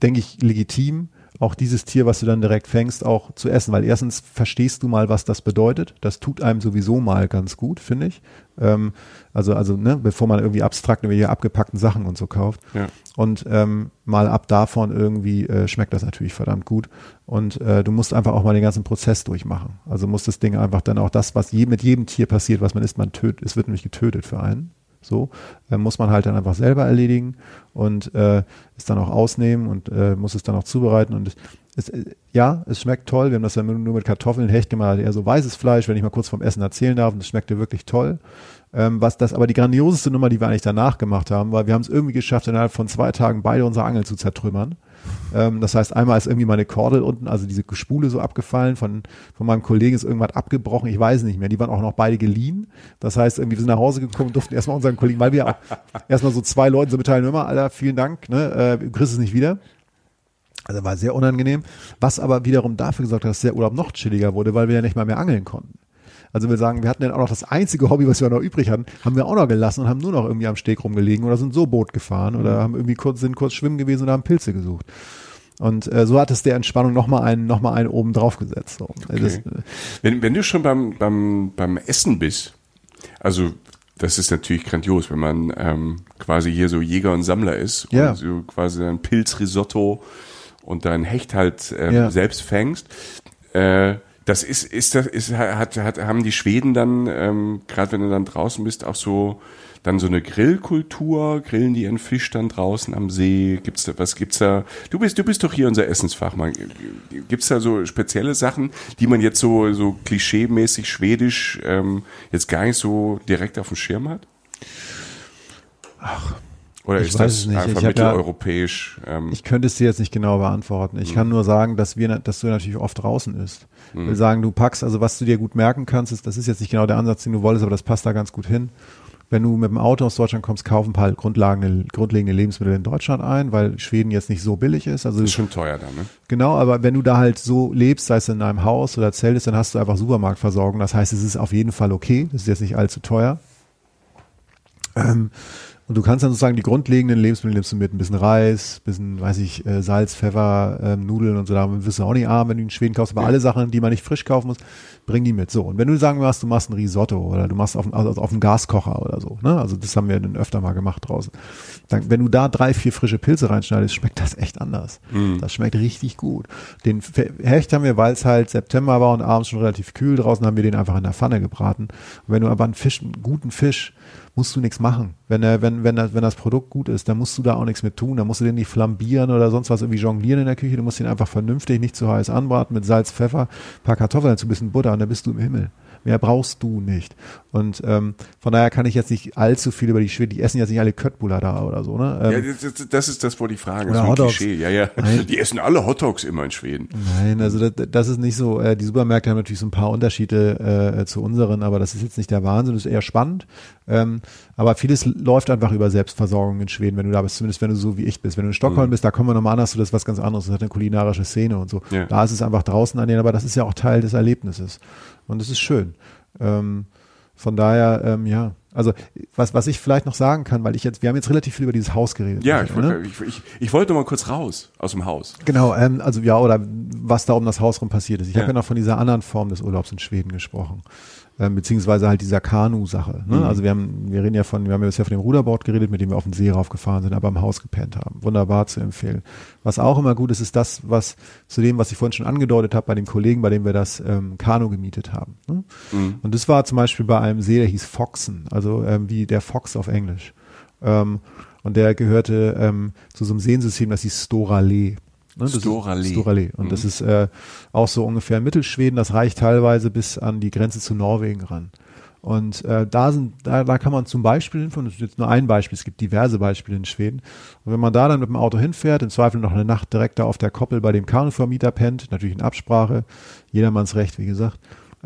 denke ich, legitim, auch dieses Tier, was du dann direkt fängst, auch zu essen, weil erstens verstehst du mal, was das bedeutet. Das tut einem sowieso mal ganz gut, finde ich. Ähm, also, also, ne, bevor man irgendwie abstrakt irgendwelche abgepackten Sachen und so kauft. Ja. Und ähm, mal ab davon irgendwie äh, schmeckt das natürlich verdammt gut. Und äh, du musst einfach auch mal den ganzen Prozess durchmachen. Also muss das Ding einfach dann auch das, was je, mit jedem Tier passiert, was man isst, man tötet, es wird nämlich getötet für einen. So, äh, muss man halt dann einfach selber erledigen und äh, es dann auch ausnehmen und äh, muss es dann auch zubereiten. Und es, es, äh, ja, es schmeckt toll. Wir haben das ja nur mit Kartoffeln, Hecht gemacht, eher so weißes Fleisch, wenn ich mal kurz vom Essen erzählen darf. Und das schmeckte wirklich toll. Ähm, was das aber die grandioseste Nummer, die wir eigentlich danach gemacht haben, war, wir haben es irgendwie geschafft, innerhalb von zwei Tagen beide unsere Angeln zu zertrümmern. Ähm, das heißt, einmal ist irgendwie meine Kordel unten, also diese Spule so abgefallen, von, von meinem Kollegen ist irgendwas abgebrochen, ich weiß nicht mehr. Die waren auch noch beide geliehen. Das heißt, irgendwie wir sind nach Hause gekommen und durften erstmal unseren Kollegen, weil wir auch erstmal so zwei Leuten so mitteilen, immer, Alter, vielen Dank, ne, äh, du kriegst es nicht wieder. Also war sehr unangenehm, was aber wiederum dafür gesorgt hat, dass der Urlaub noch chilliger wurde, weil wir ja nicht mal mehr angeln konnten. Also wir sagen, wir hatten dann auch noch das einzige Hobby, was wir noch übrig hatten, haben wir auch noch gelassen und haben nur noch irgendwie am Steg rumgelegen oder sind so Boot gefahren oder haben irgendwie kurz, sind kurz schwimmen gewesen und haben Pilze gesucht. Und äh, so hat es der Entspannung nochmal einen, noch mal einen oben drauf gesetzt. So. Das, äh, Wenn, wenn du schon beim, beim, beim Essen bist, also das ist natürlich grandios, wenn man ähm, quasi hier so Jäger und Sammler ist Ja. und so quasi ein Pilzrisotto und dein Hecht halt ähm, Ja. selbst fängst. Äh, das ist, ist das, ist, hat, hat, haben die Schweden dann, ähm, gerade wenn du dann draußen bist, auch so dann so eine Grillkultur, grillen die ihren Fisch dann draußen am See? Gibt's da, was gibt's da? Du bist, du bist doch hier unser Essensfachmann. Gibt's da so spezielle Sachen, die man jetzt so, so klischeemäßig schwedisch ähm, jetzt gar nicht so direkt auf dem Schirm hat? Ach. Oder Ich ist weiß das es nicht. einfach Ich ja- mitteleuropäisch? ähm, Ich könnte es dir jetzt nicht genau beantworten. Ich kann nur sagen, dass wir, dass du natürlich oft draußen isst. Ich will sagen, du packst, also was du dir gut merken kannst, ist, das ist jetzt nicht genau der Ansatz, den du wolltest, aber das passt da ganz gut hin. wenn du mit dem Auto aus Deutschland kommst, kauf ein paar grundlegende, grundlegende Lebensmittel in Deutschland ein, weil Schweden jetzt nicht so billig ist. Also ist schon teuer dann, ne? Genau, aber wenn du da halt so lebst, sei es in einem Haus oder zeltest, dann hast du einfach Supermarktversorgung. Das heißt, es ist auf jeden Fall okay. Das ist jetzt nicht allzu teuer. Ähm, und du kannst dann sozusagen die grundlegenden Lebensmittel nimmst du mit, ein bisschen Reis, ein bisschen, weiß ich, äh, Salz, Pfeffer, ähm, Nudeln und so, da wirst du auch nicht arm, wenn du in Schweden kaufst, aber ja. alle Sachen, die man nicht frisch kaufen muss, bring die mit. So, und wenn du sagen wirst, du machst ein Risotto oder du machst auf, also auf einen Gaskocher oder so, ne? also das haben wir dann öfter mal gemacht draußen, dann, wenn du da drei, vier frische Pilze reinschneidest, schmeckt das echt anders. Mhm. Das schmeckt richtig gut. Den Hecht haben wir, weil es halt September war und abends schon relativ kühl draußen, haben wir den einfach in der Pfanne gebraten. Und wenn du aber einen Fisch, einen guten Fisch, musst du nichts machen. Wenn, er, wenn, wenn, das, wenn das Produkt gut ist, dann musst du da auch nichts mit tun. Dann musst du den nicht flambieren oder sonst was irgendwie jonglieren in der Küche. Du musst ihn einfach vernünftig, nicht zu heiß anbraten mit Salz, Pfeffer, paar Kartoffeln, dazu ein bisschen Butter und dann bist du im Himmel. Mehr brauchst du nicht. Und ähm, von daher kann ich jetzt nicht allzu viel über die Schweden, die essen jetzt nicht alle Köttbullar da oder so, ne? Ähm, ja, das, das ist das, wo die Frage ist. Ein Klischee. Ja, ja. Nein. Die essen alle Hotdogs immer in Schweden. Nein, also das, das ist nicht so. Äh, die Supermärkte haben natürlich so ein paar Unterschiede äh, zu unseren, aber das ist jetzt nicht der Wahnsinn, das ist eher spannend. Ähm, aber vieles läuft einfach über Selbstversorgung in Schweden, wenn du da bist, zumindest wenn du so wie ich bist. Wenn du in Stockholm mhm. bist, da kommen wir nochmal an, hast du das was ganz anderes, das hat eine kulinarische Szene und so. Ja. Da ist es einfach draußen an denen, aber das ist ja auch Teil des Erlebnisses. Und es ist schön. Ähm, von daher, ähm, ja, also was, was ich vielleicht noch sagen kann, weil ich jetzt, wir haben jetzt relativ viel über dieses Haus geredet. Ja, ich, ne? ich, ich, ich, wollte mal kurz raus aus dem Haus. Genau, ähm, also ja, oder was da um das Haus rum passiert ist. Ich ja. habe ja noch von dieser anderen Form des Urlaubs in Schweden gesprochen ähm, beziehungsweise halt dieser Kanu-Sache. Ne? Mhm. Also wir haben, wir reden ja von, wir haben ja bisher von dem Ruderboard geredet, mit dem wir auf den See raufgefahren sind, aber im Haus gepennt haben. Wunderbar zu empfehlen. Was auch immer gut ist, ist das, was zu dem, was ich vorhin schon angedeutet habe, bei dem Kollegen, bei dem wir das ähm, Kanu gemietet haben. Ne? Mhm. Und das war zum Beispiel bei einem See, der hieß Foxen, also ähm, wie der Fox auf Englisch. Ähm, und der gehörte ähm, zu so einem Seensystem, das hieß Storalé. Ne, Storalé. Storalé. Und mhm. das ist äh, auch so ungefähr Mittelschweden. Das reicht teilweise bis an die Grenze zu Norwegen ran. Und äh, da sind, da, da kann man zum Beispiel hinfahren, das ist jetzt nur ein Beispiel, es gibt diverse Beispiele in Schweden. Und wenn man da dann mit dem Auto hinfährt, im Zweifel noch eine Nacht direkt da auf der Koppel bei dem Kanuvermieter pennt, natürlich in Absprache, jedermanns Recht, wie gesagt,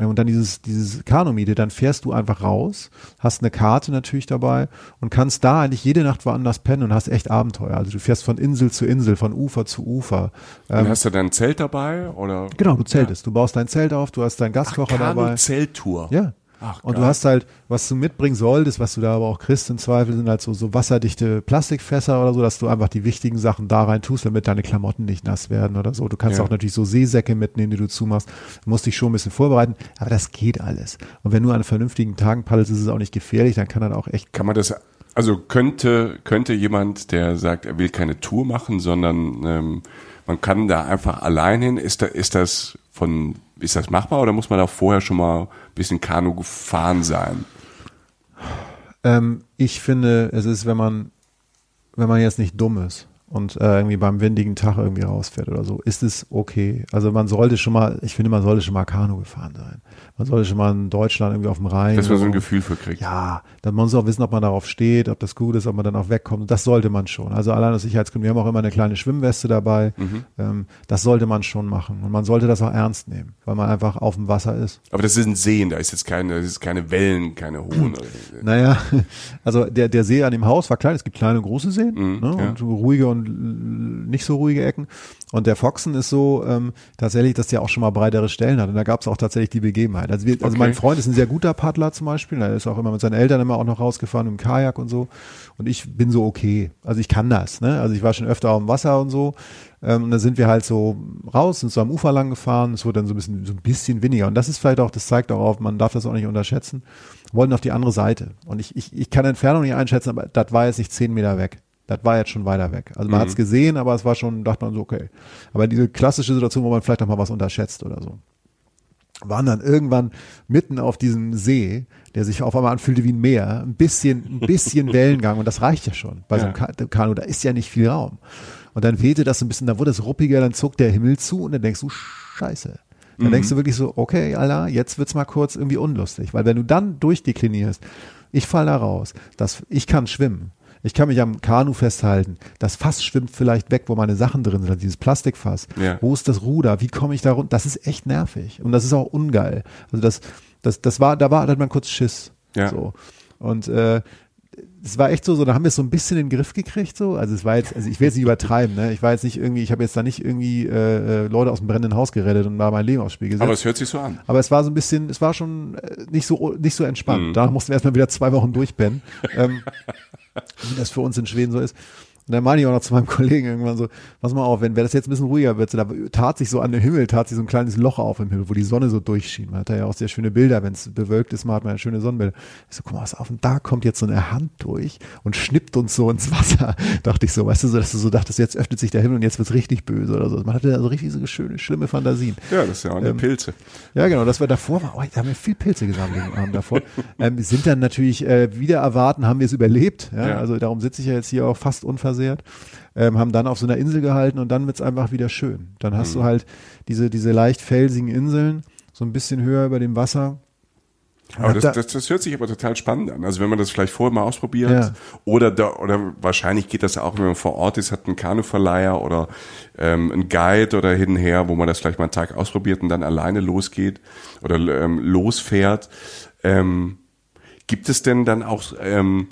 und dann dieses, dieses Kanumiete, dann fährst du einfach raus, hast eine Karte natürlich dabei und kannst da eigentlich jede Nacht woanders pennen und hast echt Abenteuer. Also du fährst von Insel zu Insel, von Ufer zu Ufer. Und ähm, hast du dann ein Zelt dabei oder? Genau, du zeltest. Ja. Du baust dein Zelt auf, du hast deinen Gaskocher Ach, dabei. Zelttour. Ja. Ach, und du hast halt, was du mitbringen solltest, was du da aber auch kriegst im Zweifel, sind halt so, so wasserdichte Plastikfässer oder so, dass du einfach die wichtigen Sachen da rein tust, damit deine Klamotten nicht nass werden oder so. Du kannst ja. auch natürlich so Seesäcke mitnehmen, die du zumachst. Du musst dich schon ein bisschen vorbereiten, aber das geht alles. Und wenn du an vernünftigen Tagen paddelst, ist es auch nicht gefährlich, dann kann dann auch echt. Kann man das, also könnte, könnte jemand, der sagt, er will keine Tour machen, sondern ähm, man kann da einfach allein hin, ist, da, ist das von ist das machbar oder muss man da vorher schon mal ein bisschen Kanu gefahren sein? Ähm, ich finde, es ist, wenn man, wenn man jetzt nicht dumm ist und äh, irgendwie beim windigen Tag irgendwie rausfährt oder so, ist es okay. Also man sollte schon mal, ich finde, man sollte schon mal Kanu gefahren sein. Man sollte schon mal in Deutschland irgendwie auf dem Rhein. Dass man so ein Gefühl für kriegt. Ja, dann muss man auch wissen, ob man darauf steht, ob das gut ist, ob man dann auch wegkommt. Das sollte man schon. Also allein aus Sicherheitsgründen. Wir haben auch immer eine kleine Schwimmweste dabei. Mhm. Ähm, das sollte man schon machen. Und man sollte das auch ernst nehmen, weil man einfach auf dem Wasser ist. Aber das sind Seen, da ist jetzt keine, das ist keine Wellen, keine hohen. naja, also der, der See an dem Haus war klein. Es gibt kleine und große Seen mhm, ne? ja. und ruhige und nicht so ruhige Ecken. Und der Foxen ist so ähm, tatsächlich, dass der auch schon mal breitere Stellen hat. Und da gab es auch tatsächlich die Begebenheit. Also, wir, also okay. mein Freund ist ein sehr guter Paddler zum Beispiel. Er ist auch immer mit seinen Eltern immer auch noch rausgefahren im Kajak und so. Und ich bin so okay. Also ich kann das. Ne? Also ich war schon öfter auf dem Wasser und so. Ähm, und dann sind wir halt so raus, sind so am Ufer lang gefahren. Es wurde dann so ein bisschen, so ein bisschen weniger. Und das ist vielleicht auch, das zeigt auch auf, man darf das auch nicht unterschätzen. Wollten auf die andere Seite. Und ich, ich, ich kann Entfernung nicht einschätzen, aber das war jetzt nicht zehn Meter weg. Das war jetzt schon weiter weg. Also man mhm. hat es gesehen, aber es war schon, dachte man so, okay. Aber diese klassische Situation, wo man vielleicht noch mal was unterschätzt oder so. Waren dann irgendwann mitten auf diesem See, der sich auf einmal anfühlte wie ein Meer, ein bisschen, ein bisschen Wellengang und das reicht ja schon bei ja. so einem Kanu, da ist ja nicht viel Raum. Und dann wehte das ein bisschen, da wurde es ruppiger, dann zog der Himmel zu und dann denkst du, scheiße. Dann mhm. denkst du wirklich so, okay, Alter, jetzt wird's mal kurz irgendwie unlustig, weil wenn du dann durchdeklinierst, ich fall da raus, das, ich kann schwimmen, ich kann mich am Kanu festhalten. Das Fass schwimmt vielleicht weg, wo meine Sachen drin sind, also dieses Plastikfass. Ja. Wo ist das Ruder? Wie komme ich da runter? Das ist echt nervig. Und das ist auch ungeil. Also das, das, das war, da war, da hat man kurz Schiss. Ja. So. Und äh, es war echt so, so, da haben wir es so ein bisschen in den Griff gekriegt, so. Also es war jetzt, also ich will jetzt nicht übertreiben, ne? Ich war jetzt nicht irgendwie, ich habe jetzt da nicht irgendwie äh, äh, Leute aus dem brennenden Haus gerettet und da mein Leben aufs Spiel gesetzt. Aber es hört sich so an. Aber es war so ein bisschen, es war schon äh, nicht so nicht so entspannt. Mhm. Da mussten wir erstmal wieder zwei Wochen durchpennen. ähm, wie das für uns in Schweden so ist. Und dann meine ich auch noch zu meinem Kollegen irgendwann so, pass mal auf, wenn, wenn das jetzt ein bisschen ruhiger wird, so, da tat sich so an dem Himmel, tat sich so ein kleines Loch auf im Himmel, wo die Sonne so durchschien. Man hat ja auch sehr schöne Bilder, wenn es bewölkt ist, man hat man ja schöne Sonnenbilder. Ich so, guck mal, was auf, und da kommt jetzt so eine Hand durch und schnippt uns so ins Wasser. Dachte ich so, weißt du, so, dass du so dachtest, jetzt öffnet sich der Himmel und jetzt wird's richtig böse oder so. Man hatte da so richtig so schöne, schlimme Fantasien. Ja, das ist ja auch eine ähm, Pilze. Ja, genau, das war davor, war, oh, da haben wir viel Pilze gesammelt den Abend davor. ähm, sind dann natürlich, äh, wieder erwarten, haben wir es überlebt. Ja? ja. Also darum sitze ich ja jetzt hier auch fast unversehrt ähm, haben dann auf so einer Insel gehalten und dann wird's einfach wieder schön. Dann hast mhm. du halt diese, diese leicht felsigen Inseln, so ein bisschen höher über dem Wasser. Aber das, das, das hört sich aber total spannend an. Also wenn man das vielleicht vorher mal ausprobiert ja. oder da, oder wahrscheinlich geht das auch, wenn man vor Ort ist, hat einen Kanuverleiher oder ähm, einen Guide oder hinher, wo man das vielleicht mal einen Tag ausprobiert und dann alleine losgeht oder ähm, losfährt. Ähm, gibt es denn dann auch ähm,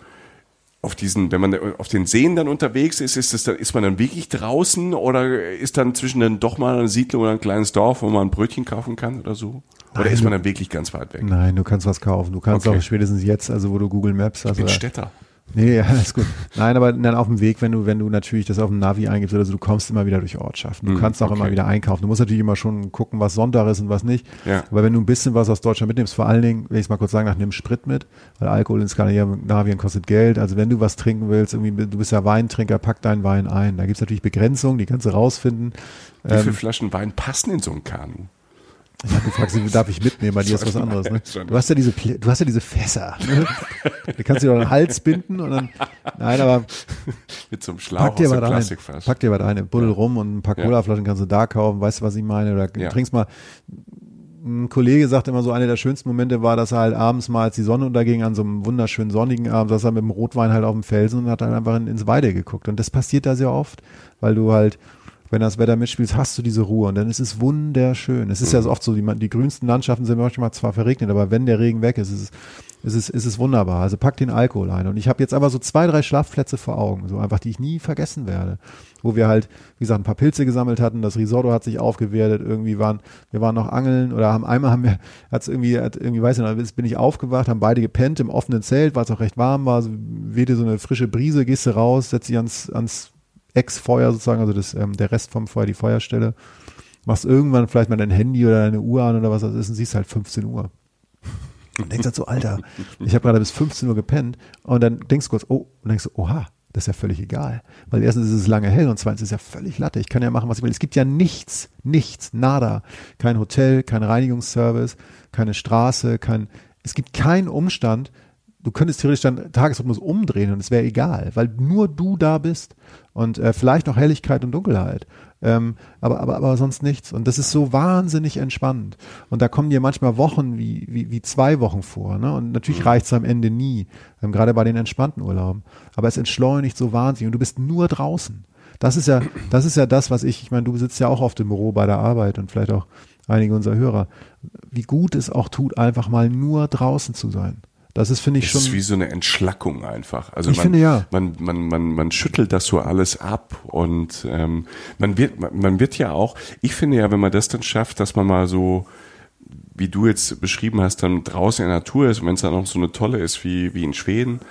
auf diesen, wenn man auf den Seen dann unterwegs ist, ist, das dann, ist man dann wirklich draußen oder ist dann zwischen dann doch mal eine Siedlung oder ein kleines Dorf, wo man ein Brötchen kaufen kann oder so? Oder Nein, ist man dann wirklich ganz weit weg? Nein, du kannst was kaufen. Du kannst okay. auch spätestens jetzt, also wo du Google Maps hast. Ich bin Städter. Nee, ja, alles gut. Nein, aber dann auf dem Weg, wenn du, wenn du natürlich das auf dem Navi eingibst oder so, du kommst immer wieder durch Ortschaften. Du mm, kannst auch okay. immer wieder einkaufen. Du musst natürlich immer schon gucken, was Sonntag ist und was nicht. Ja. Aber wenn du ein bisschen was aus Deutschland mitnimmst, vor allen Dingen, wenn ich es mal kurz sagen darf, nimm Sprit mit, weil Alkohol in Skandinavien kostet Geld. Also wenn du was trinken willst, irgendwie, du bist ja Weintrinker, pack deinen Wein ein. Da gibt's natürlich Begrenzungen, die kannst du rausfinden. Wie ähm, viele Flaschen Wein passen in so ein Kanu? Ich habe gefragt, darf ich mitnehmen? Bei dir ist was anderes. Ne? Du hast ja diese, du hast ja diese Fässer. Ne? Du kannst dir doch einen Hals binden und dann, nein, aber mit so einem Schlauch pack dir was ein, pack dir was ein, ein Buddel ja. rum und ein paar Colaflaschen kannst du da kaufen. Weißt du, was ich meine? Oder ja. trinkst mal. Ein Kollege sagt immer so, einer der schönsten Momente war, dass er halt abends mal, als die Sonne unterging, an so einem wunderschönen sonnigen Abend, saß er mit dem Rotwein halt auf dem Felsen und hat dann einfach ins Weide geguckt. Und das passiert da sehr oft, weil du halt wenn das Wetter mitspielt, hast du diese Ruhe und dann ist es wunderschön. Es ist mhm. ja so oft so, die, die grünsten Landschaften sind manchmal zwar verregnet, aber wenn der Regen weg ist, ist es, ist es, ist es wunderbar. Also pack den Alkohol ein. Und ich habe jetzt aber so zwei, drei Schlafplätze vor Augen, so einfach, die ich nie vergessen werde. Wo wir halt, wie gesagt, ein paar Pilze gesammelt hatten, das Risotto hat sich aufgewertet, irgendwie waren, wir waren noch angeln oder haben einmal haben wir, hat's irgendwie, hat irgendwie, weiß ich noch, bin ich aufgewacht, haben beide gepennt im offenen Zelt, weil es auch recht warm war, so, wehte so eine frische Brise, gehst du raus, setzt dich ans, ans Ex-Feuer sozusagen, also das, ähm, der Rest vom Feuer, die Feuerstelle, machst irgendwann vielleicht mal dein Handy oder deine Uhr an oder was das ist und siehst halt 15 Uhr. Und denkst halt so, Alter, ich habe gerade bis 15 Uhr gepennt und dann denkst du kurz, oh, und denkst du, oha, das ist ja völlig egal. Weil erstens ist es lange hell und zweitens ist es ja völlig latte. Ich kann ja machen, was ich will. Es gibt ja nichts, nichts, nada. Kein Hotel, kein Reinigungsservice, keine Straße, kein, es gibt keinen Umstand, du könntest theoretisch deinen Tagesrhythmus umdrehen und es wäre egal, weil nur du da bist und äh, vielleicht noch Helligkeit und Dunkelheit. Ähm, aber, aber, aber sonst nichts. Und das ist so wahnsinnig entspannend. Und da kommen dir manchmal Wochen wie, wie, wie zwei Wochen vor. Ne? Und natürlich mhm. reicht es am Ende nie, ähm, gerade bei den entspannten Urlauben. Aber es entschleunigt so wahnsinnig und du bist nur draußen. Das ist ja, das ist ja das, was ich, ich meine, du sitzt ja auch auf dem Büro bei der Arbeit und vielleicht auch einige unserer Hörer, wie gut es auch tut, einfach mal nur draußen zu sein. Das ist, finde ich, das schon. Das ist wie so eine Entschlackung einfach. Also ich man, finde ja. Man, man, man, man schüttelt das so alles ab und ähm, man wird, man wird ja auch, ich finde ja, wenn man das dann schafft, dass man mal so, wie du jetzt beschrieben hast, dann draußen in der Natur ist wenn es dann noch so eine tolle ist wie, wie in Schweden,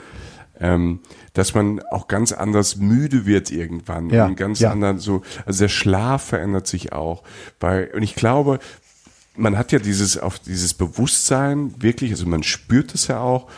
ähm, dass man auch ganz anders müde wird irgendwann ja, und ganz ja. anderen so, also der Schlaf verändert sich auch. Weil, und ich glaube, man hat ja dieses, auf dieses Bewusstsein wirklich, also man spürt es ja auch.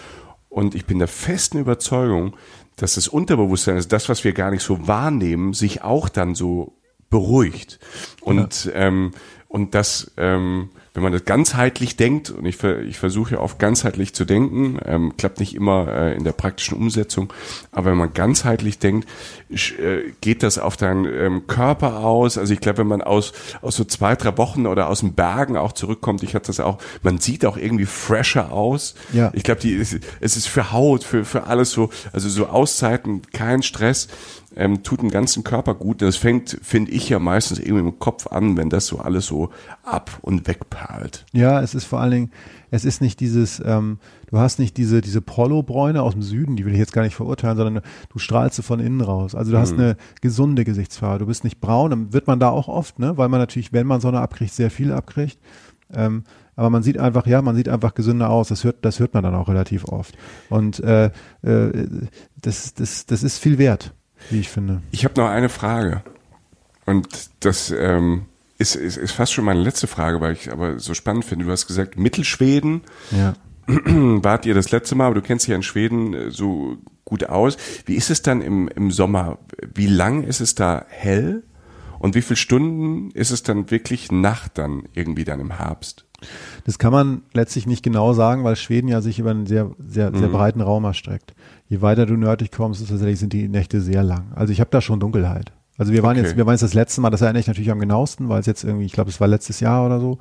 Und ich bin der festen Überzeugung, dass das Unterbewusstsein, also das, was wir gar nicht so wahrnehmen, sich auch dann so beruhigt. Und, ja. ähm, und das, ähm, wenn man das ganzheitlich denkt, und ich, ich versuche ja oft ganzheitlich zu denken, ähm, klappt nicht immer äh, in der praktischen Umsetzung, aber wenn man ganzheitlich denkt, äh, geht das auf deinen ähm, Körper aus. Also ich glaube, wenn man aus, aus so zwei, drei Wochen oder aus den Bergen auch zurückkommt, ich hatte das auch, man sieht auch irgendwie fresher aus. Ja. Ich glaube, die, es ist für Haut, für, für alles so, also so Auszeiten, kein Stress ähm, tut dem ganzen Körper gut. Das fängt, finde ich ja meistens irgendwie im Kopf an, wenn das so alles so ab und wegperlt. Ja, es ist vor allen Dingen, es ist nicht dieses, ähm, du hast nicht diese, diese Polo-Bräune aus dem Süden, die will ich jetzt gar nicht verurteilen, sondern du strahlst von innen raus. Also du hast Mhm. eine gesunde Gesichtsfarbe. Du bist nicht braun, dann wird man da auch oft, ne, weil man natürlich, wenn man Sonne abkriegt, sehr viel abkriegt. Ähm, aber man sieht einfach, ja, man sieht einfach gesünder aus. Das hört, das hört man dann auch relativ oft. Und äh, äh, das, das, das ist viel wert, wie ich finde. Ich habe noch eine Frage. Und das ähm, ist, ist, ist fast schon meine letzte Frage, weil ich aber so spannend finde. Du hast gesagt, Mittelschweden Ja. wart ihr das letzte Mal, aber du kennst dich ja in Schweden äh, so gut aus. Wie ist es dann im, im Sommer? Wie lang ist es da hell? Und wie viele Stunden ist es dann wirklich Nacht dann irgendwie dann im Herbst? Das kann man letztlich nicht genau sagen, weil Schweden ja sich über einen sehr, sehr, Mhm. sehr breiten Raum erstreckt. Je weiter du nördlich kommst, ist tatsächlich sind die Nächte sehr lang. Also ich habe da schon Dunkelheit. Also wir waren Okay. jetzt, wir waren jetzt das letzte Mal, das erinnere ich natürlich am genauesten, weil es jetzt irgendwie, ich glaube, es war letztes Jahr oder so,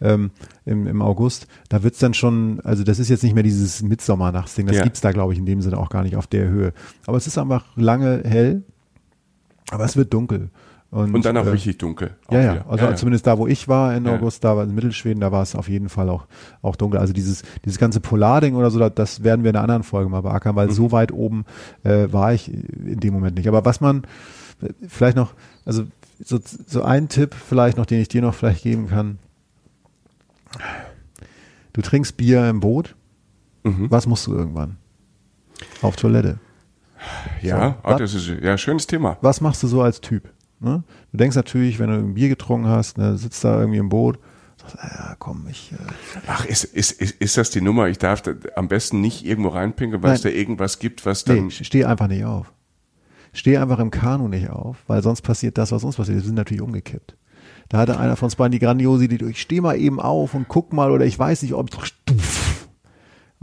ähm, im, im August. Da wird's dann schon, also das ist jetzt nicht mehr dieses Mitsommernachtsding, das Ja. gibt's da, glaube ich, in dem Sinne auch gar nicht auf der Höhe. Aber es ist einfach lange hell, aber es wird dunkel. Und dann auch äh, richtig dunkel. auch ja, ja, also zumindest da, wo ich war in Ja. August, da war in Mittelschweden, da war es auf jeden Fall auch, auch dunkel. Also dieses, dieses ganze Polarding oder so, da- das werden wir in einer anderen Folge mal beackern, Mhm. weil so weit oben äh, war ich in dem Moment nicht. Aber was man äh, vielleicht noch, also so, so ein Tipp vielleicht noch, den ich dir noch vielleicht geben kann. Du trinkst Bier im Boot, Mhm. was musst du irgendwann? Auf Toilette. Ja, So, oh, das ist ja ein schönes Thema. was machst du so als Typ? Ne? Du denkst natürlich, wenn du ein Bier getrunken hast, ne, sitzt da irgendwie im Boot, sagst, ah ja, komm, ich, äh, Ach, ist, ist, ist, ist das die Nummer? Ich darf da am besten nicht irgendwo reinpinkeln, weil es da Nein. irgendwas gibt, was dann. nee, steh einfach nicht auf. Steh einfach im Kanu nicht auf, weil sonst passiert das, was uns passiert. Wir sind natürlich umgekippt. Da hatte einer von uns beiden die Grandiosität, ich steh mal eben auf und guck mal oder ich weiß nicht, ob ich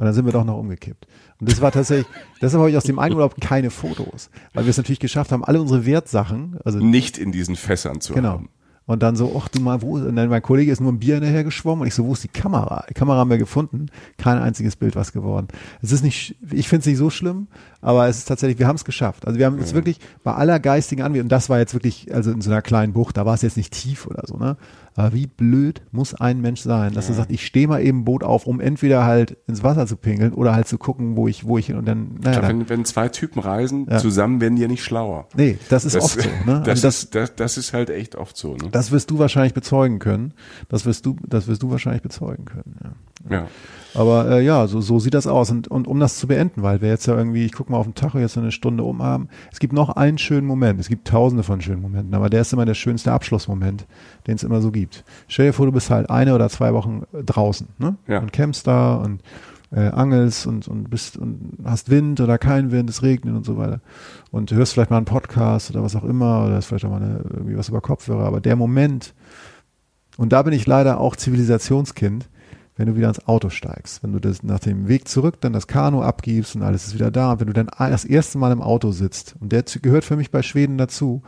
und dann sind wir doch noch umgekippt. Und das war tatsächlich, deshalb habe ich aus dem einen Urlaub keine Fotos, weil wir es natürlich geschafft haben, alle unsere Wertsachen, also nicht in diesen Fässern zu Genau. haben. Und dann so, ach du mal, wo ist, und dann mein Kollege ist nur ein Bier hinterher geschwommen und ich so, wo ist die Kamera? Die Kamera haben wir gefunden, kein einziges Bild was geworden. Es ist nicht, ich finde es nicht so schlimm, aber es ist tatsächlich, wir haben es geschafft. Also wir haben es wirklich bei aller geistigen Anwendung, und das war jetzt wirklich, also in so einer kleinen Bucht, da war es jetzt nicht tief oder so, ne? Aber wie blöd muss ein Mensch sein, dass er sagt, ich stehe mal eben Boot auf, um entweder halt ins Wasser zu pinkeln oder halt zu gucken, wo ich, wo ich hin und dann, Ich naja, glaub, wenn, wenn zwei Typen reisen, Ja. zusammen werden die ja nicht schlauer. nee, das ist Das, oft so, ne? das, Also das, ist, das, das ist halt echt oft so. Ne? Das wirst du wahrscheinlich bezeugen können. Das wirst du, das wirst du wahrscheinlich bezeugen können. Ja. Ja. Aber äh, ja, so, so sieht das aus. Und, und um das zu beenden, weil wir jetzt ja irgendwie, ich guck mal auf den Tacho, jetzt eine Stunde um haben. Es gibt noch einen schönen Moment. Es gibt tausende von schönen Momenten, aber der ist immer der schönste Abschlussmoment, den es immer so gibt. Stell dir vor, du bist halt eine oder zwei Wochen draußen, ne? Ja. Und campst da und äh, angelst und, und bist und hast Wind oder kein Wind, es regnet und so weiter. Und du hörst vielleicht mal einen Podcast oder was auch immer, oder hast vielleicht auch mal eine, irgendwie was über Kopfhörer. Aber der Moment, und da bin ich leider auch Zivilisationskind, wenn du wieder ins Auto steigst, wenn du das nach dem Weg zurück dann das Kanu abgibst und alles ist wieder da, und wenn du dann das erste Mal im Auto sitzt, und der gehört für mich bei Schweden dazu,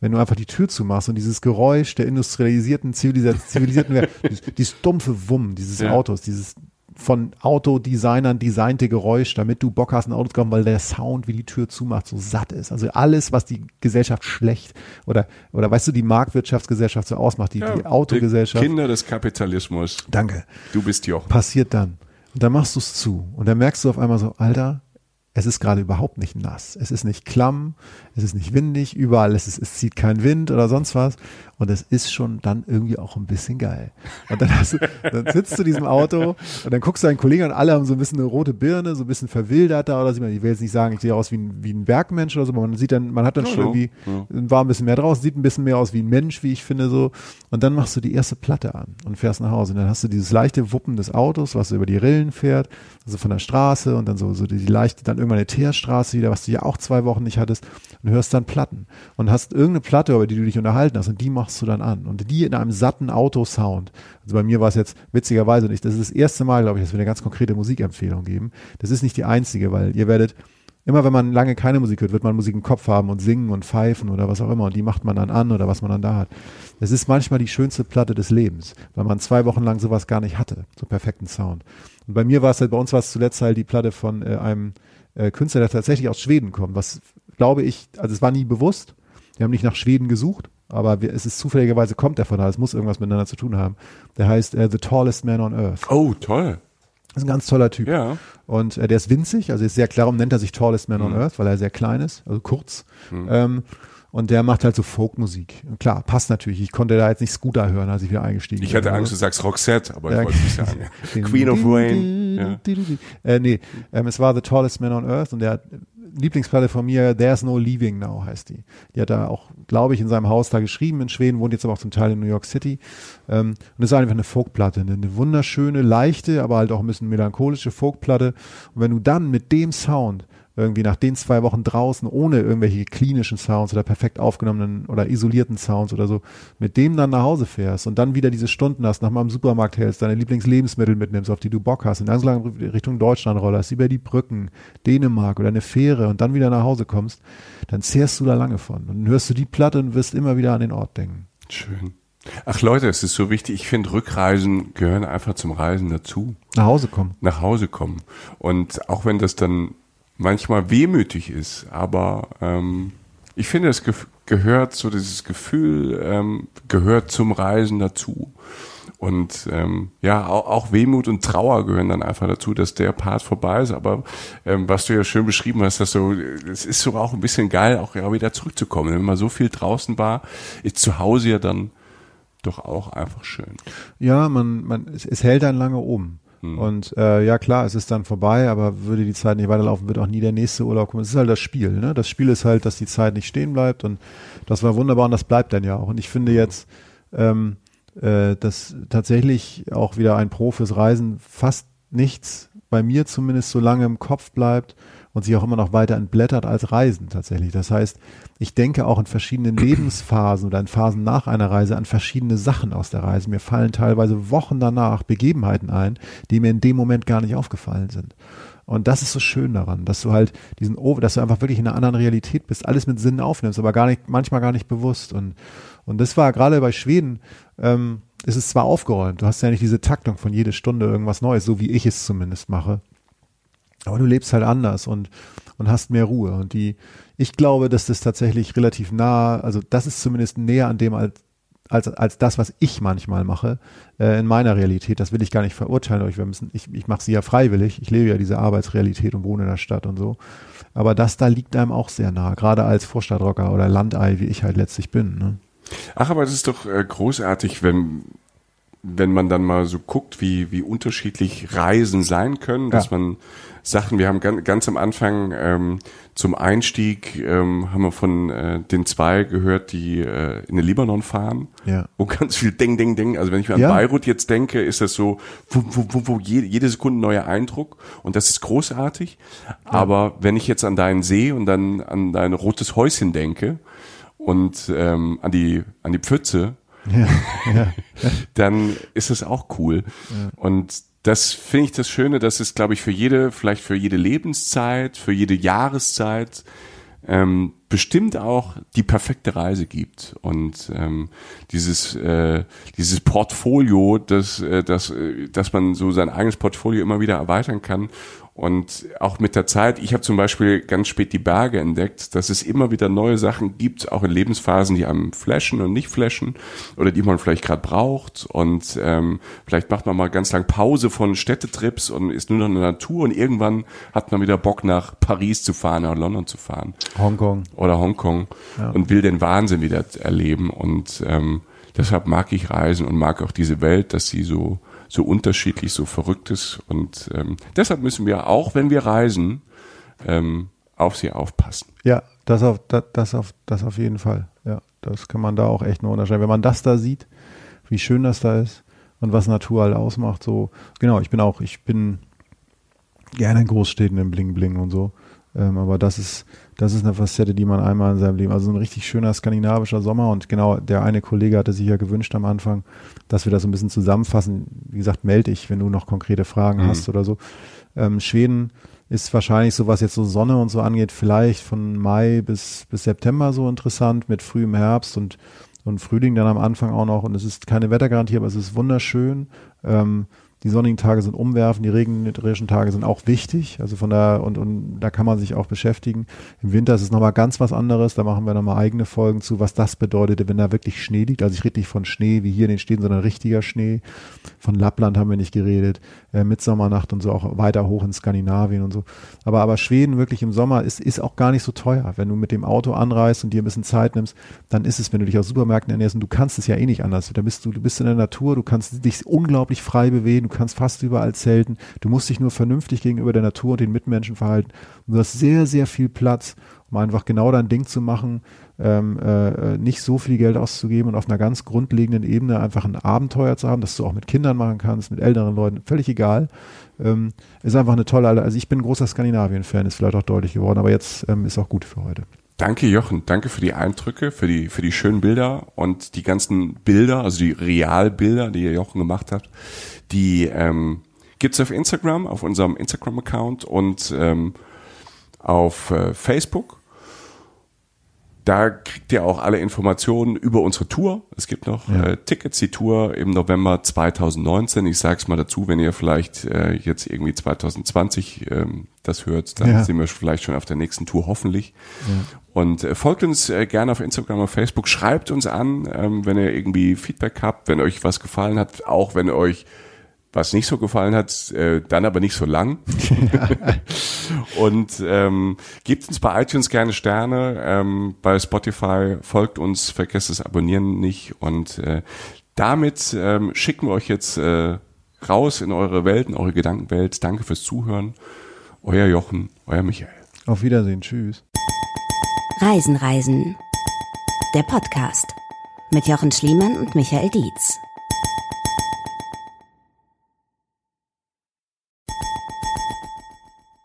wenn du einfach die Tür zumachst und dieses Geräusch der industrialisierten, zivilisierten Welt, dieses, dieses dumpfe Wumm dieses Ja. Autos, dieses von Autodesignern designte Geräusch, damit du Bock hast, ein Auto zu kaufen, weil der Sound, wie die Tür zumacht, so satt ist. Also alles, was die Gesellschaft schlecht oder, oder weißt du, die Marktwirtschaftsgesellschaft so ausmacht, die, die Autogesellschaft. Kinder des Kapitalismus. Danke Du bist Jochen. passiert dann. Und dann machst du es zu. Und dann merkst du auf einmal so, Alter, es ist gerade überhaupt nicht nass. Es ist nicht klamm, es ist nicht windig, überall es, ist, es zieht kein Wind oder sonst was. Und es ist schon dann irgendwie auch ein bisschen geil. Und dann, hast du, dann sitzt du in diesem Auto und dann guckst du deinen Kollegen an, alle haben so ein bisschen eine rote Birne, so ein bisschen verwilderter oder so. Ich will jetzt nicht sagen, ich sehe aus wie ein, wie ein Bergmensch oder so, aber man sieht dann, man hat dann Ja, schon irgendwie, ja. war ein bisschen mehr draußen, sieht ein bisschen mehr aus wie ein Mensch, wie ich finde so. Und dann machst du die erste Platte an und fährst nach Hause. Und dann hast du dieses leichte Wuppen des Autos, was so über die Rillen fährt, also von der Straße und dann so, so die leichte, dann irgendwann eine Teerstraße wieder, was du ja auch zwei Wochen nicht hattest und hörst dann Platten und hast irgendeine Platte, über die du dich unterhalten hast und die machst du dann an und die in einem satten Autosound. Also bei mir war es jetzt witzigerweise nicht, das ist das erste Mal, glaube ich, dass wir eine ganz konkrete Musikempfehlung geben. Das ist nicht die einzige, weil ihr werdet Immer wenn man lange keine Musik hört, wird man Musik im Kopf haben und singen und pfeifen oder was auch immer. Und die macht man dann an oder was man dann da hat. Es ist manchmal die schönste Platte des Lebens, weil man zwei Wochen lang sowas gar nicht hatte. So perfekten Sound. Und bei mir war es halt, bei uns war es zuletzt halt die Platte von äh, einem äh, Künstler, der tatsächlich aus Schweden kommt. Was glaube ich, also es war nie bewusst. Wir haben nicht nach Schweden gesucht. Aber wir, es ist zufälligerweise kommt der von da, es muss irgendwas miteinander zu tun haben. Der heißt äh, The Tallest Man on Earth. Oh, toll. Das ist ein ganz toller Typ. Ja. Und äh, der ist winzig, also ist sehr klar, nennt er sich Tallest Man on Mhm. Earth, weil er sehr klein ist, also kurz. Ähm, und der macht halt so Folkmusik. Und klar, passt natürlich. Ich konnte da jetzt nicht Scooter hören, als ich wieder eingestiegen Ich bin. hatte Also- Angst, du sagst Roxette, aber Ja, ich wollte es nicht sagen. Queen of Rain. Ja. Äh, nee, ähm, es war The Tallest Man on Earth und der Lieblingsplatte von mir, There's No Leaving Now heißt die. Die hat er auch, glaube ich, in seinem Haus da geschrieben in Schweden, wohnt jetzt aber auch zum Teil in New York City. Ähm, und ist einfach eine Folkplatte, eine, eine wunderschöne, leichte, aber halt auch ein bisschen melancholische Folkplatte. Und wenn du dann mit dem Sound irgendwie nach den zwei Wochen draußen ohne irgendwelche klinischen Sounds oder perfekt aufgenommenen oder isolierten Sounds oder so, mit dem dann nach Hause fährst und dann wieder diese Stunden hast, nach mal im Supermarkt hältst, deine Lieblingslebensmittel mitnimmst, auf die du Bock hast und ganz lang Richtung Deutschland rollerst, über die Brücken, Dänemark oder eine Fähre und dann wieder nach Hause kommst, dann zehrst du da lange von. Und dann hörst du die Platte und wirst immer wieder an den Ort denken. Schön. Ach Leute, es ist so wichtig. Ich finde, Rückreisen gehören einfach zum Reisen dazu. Nach Hause kommen. Nach Hause kommen. Und auch wenn das dann manchmal wehmütig ist, aber ähm, ich finde, es ge gehört so dieses Gefühl, ähm, gehört zum Reisen dazu. Und ähm, ja, auch, auch Wehmut und Trauer gehören dann einfach dazu, dass der Part vorbei ist. Aber ähm, was du ja schön beschrieben hast, dass so, es ist so auch ein bisschen geil, auch ja wieder zurückzukommen. Wenn man so viel draußen war, ist zu Hause ja dann doch auch einfach schön. Ja, man, man, es, es hält einen lange oben. Und äh, ja klar, es ist dann vorbei, aber würde die Zeit nicht weiterlaufen, wird auch nie der nächste Urlaub kommen. Es ist halt das Spiel. Ne? Das Spiel ist halt, dass die Zeit nicht stehen bleibt und das war wunderbar und das bleibt dann ja auch. Und ich finde jetzt, ähm, äh, dass tatsächlich auch wieder ein Pro fürs Reisen fast nichts, bei mir zumindest so lange im Kopf bleibt und sich auch immer noch weiter entblättert als Reisen tatsächlich. Das heißt, ich denke auch in verschiedenen Lebensphasen oder in Phasen nach einer Reise an verschiedene Sachen aus der Reise. Mir fallen teilweise Wochen danach Begebenheiten ein, die mir in dem Moment gar nicht aufgefallen sind. Und das ist so schön daran, dass du halt diesen, dass du einfach wirklich in einer anderen Realität bist, alles mit Sinnen aufnimmst, aber gar nicht, manchmal gar nicht bewusst. Und, und das war gerade bei Schweden, ähm, ist es zwar aufgeräumt, du hast ja nicht diese Taktung von jede Stunde irgendwas Neues, so wie ich es zumindest mache. Aber du lebst halt anders und, und hast mehr Ruhe. Und die, ich glaube, dass das tatsächlich relativ nah, also das ist zumindest näher an dem als, als, als das, was ich manchmal mache, äh, in meiner Realität. Das will ich gar nicht verurteilen, aber ich, wir müssen, ich, ich mache sie ja freiwillig. Ich lebe ja diese Arbeitsrealität und wohne in der Stadt und so. Aber das da liegt einem auch sehr nah, gerade als Vorstadtrocker oder Landei, wie ich halt letztlich bin. Ne? Ach, aber das ist doch äh, großartig, wenn, wenn man dann mal so guckt, wie, wie unterschiedlich Reisen sein können, dass Ja. man Sachen, wir haben ganz, ganz am Anfang ähm, zum Einstieg ähm, haben wir von äh, den zwei gehört, die äh, in den Libanon fahren, Ja. wo ganz viel Ding, Ding, Ding, also wenn ich mir an Ja. Beirut jetzt denke, ist das so, wo, wo, wo, wo jede, jede Sekunde ein neuer Eindruck und das ist großartig, aber wenn ich jetzt an deinen See und dann an dein rotes Häuschen denke und ähm, an die an die Pfütze, Ja, ja. dann ist es auch cool. Und das finde ich das Schöne, dass es, glaube ich, für jede, vielleicht für jede Lebenszeit, für jede Jahreszeit ähm, bestimmt auch die perfekte Reise gibt. Und ähm, dieses, äh, dieses Portfolio, das, äh, das, äh, dass man so sein eigenes Portfolio immer wieder erweitern kann. Und auch mit der Zeit, ich habe zum Beispiel ganz spät die Berge entdeckt, dass es immer wieder neue Sachen gibt, auch in Lebensphasen, die einem flashen und nicht flashen oder die man vielleicht gerade braucht. Und ähm, vielleicht macht man mal ganz lang Pause von Städtetrips und ist nur noch in der Natur und irgendwann hat man wieder Bock nach Paris zu fahren oder London zu fahren Hongkong. oder Hongkong und will den Wahnsinn wieder erleben. Und ähm, deshalb mag ich Reisen und mag auch diese Welt, dass sie so so unterschiedlich, so verrückt ist. Und ähm, deshalb müssen wir auch, wenn wir reisen, ähm, auf sie aufpassen. Ja, das auf, das, das auf, das auf jeden Fall. Ja, das kann man da auch echt nur unterscheiden. Wenn man das da sieht, wie schön das da ist und was Natur halt ausmacht, so, genau, ich bin auch, ich bin gerne in Großstädten im Bling Bling und so. Ähm, aber das ist, das ist eine Facette, die man einmal in seinem Leben, also ein richtig schöner skandinavischer Sommer und genau, der eine Kollege hatte sich ja gewünscht am Anfang, dass wir das so ein bisschen zusammenfassen. Wie gesagt, melde dich, wenn du noch konkrete Fragen Mhm. hast oder so. Ähm, Schweden ist wahrscheinlich so, was jetzt so Sonne und so angeht, vielleicht von Mai bis, bis September so interessant mit frühem Herbst und, und Frühling dann am Anfang auch noch. Und es ist keine Wettergarantie, aber es ist wunderschön. Ähm, Die sonnigen Tage sind umwerfen, die regnerischen Tage sind auch wichtig. Also von da und, und da kann man sich auch beschäftigen. Im Winter ist es nochmal ganz was anderes. Da machen wir nochmal eigene Folgen zu, was das bedeutet, wenn da wirklich Schnee liegt. Also ich rede nicht von Schnee wie hier in den Städten, sondern richtiger Schnee. Von Lappland haben wir nicht geredet. Äh, Mitsommernacht und so auch weiter hoch in Skandinavien und so. Aber, aber Schweden wirklich im Sommer ist, ist auch gar nicht so teuer. Wenn du mit dem Auto anreist und dir ein bisschen Zeit nimmst, dann ist es, wenn du dich aus Supermärkten ernährst und du kannst es ja eh nicht anders. Da bist du, du bist in der Natur, du kannst dich unglaublich frei bewegen, kannst fast überall zelten. Du musst dich nur vernünftig gegenüber der Natur und den Mitmenschen verhalten. Und du hast sehr, sehr viel Platz, um einfach genau dein Ding zu machen, ähm, äh, nicht so viel Geld auszugeben und auf einer ganz grundlegenden Ebene einfach ein Abenteuer zu haben, das du auch mit Kindern machen kannst, mit älteren Leuten, völlig egal. Ähm, ist einfach eine tolle, also ich bin großer Skandinavien-Fan, ist vielleicht auch deutlich geworden, aber jetzt ähm, ist auch gut für heute. Danke Jochen, danke für die Eindrücke, für die, für die schönen Bilder und die ganzen Bilder, also die Realbilder, die ihr Jochen gemacht habt, die ähm, gibt auf Instagram, auf unserem Instagram-Account und ähm, auf äh, Facebook. Da kriegt ihr auch alle Informationen über unsere Tour. Es gibt noch ja. äh, Tickets, die Tour im November 2019. Ich sage es mal dazu, wenn ihr vielleicht äh, jetzt irgendwie 2020 ähm, das hört, dann ja. sind wir vielleicht schon auf der nächsten Tour, hoffentlich. Ja. Und äh, folgt uns äh, gerne auf Instagram und Facebook. Schreibt uns an, ähm, wenn ihr irgendwie Feedback habt, wenn euch was gefallen hat, auch wenn euch was nicht so gefallen hat, äh, dann aber nicht so lang. und ähm, gebt uns bei iTunes gerne Sterne, ähm, bei Spotify folgt uns, vergesst das Abonnieren nicht und äh, damit ähm, schicken wir euch jetzt äh, raus in eure Welt, in eure Gedankenwelt. Danke fürs Zuhören. Euer Jochen, euer Michael. Auf Wiedersehen, tschüss. Reisen, Reisen. Der Podcast mit Jochen Schliemann und Michael Dietz.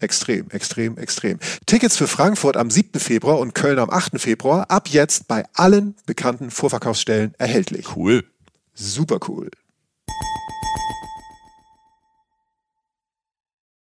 Extrem, extrem, extrem. Tickets für Frankfurt am 7. Februar und Köln am 8. Februar ab jetzt bei allen bekannten Vorverkaufsstellen erhältlich. Cool. Super cool.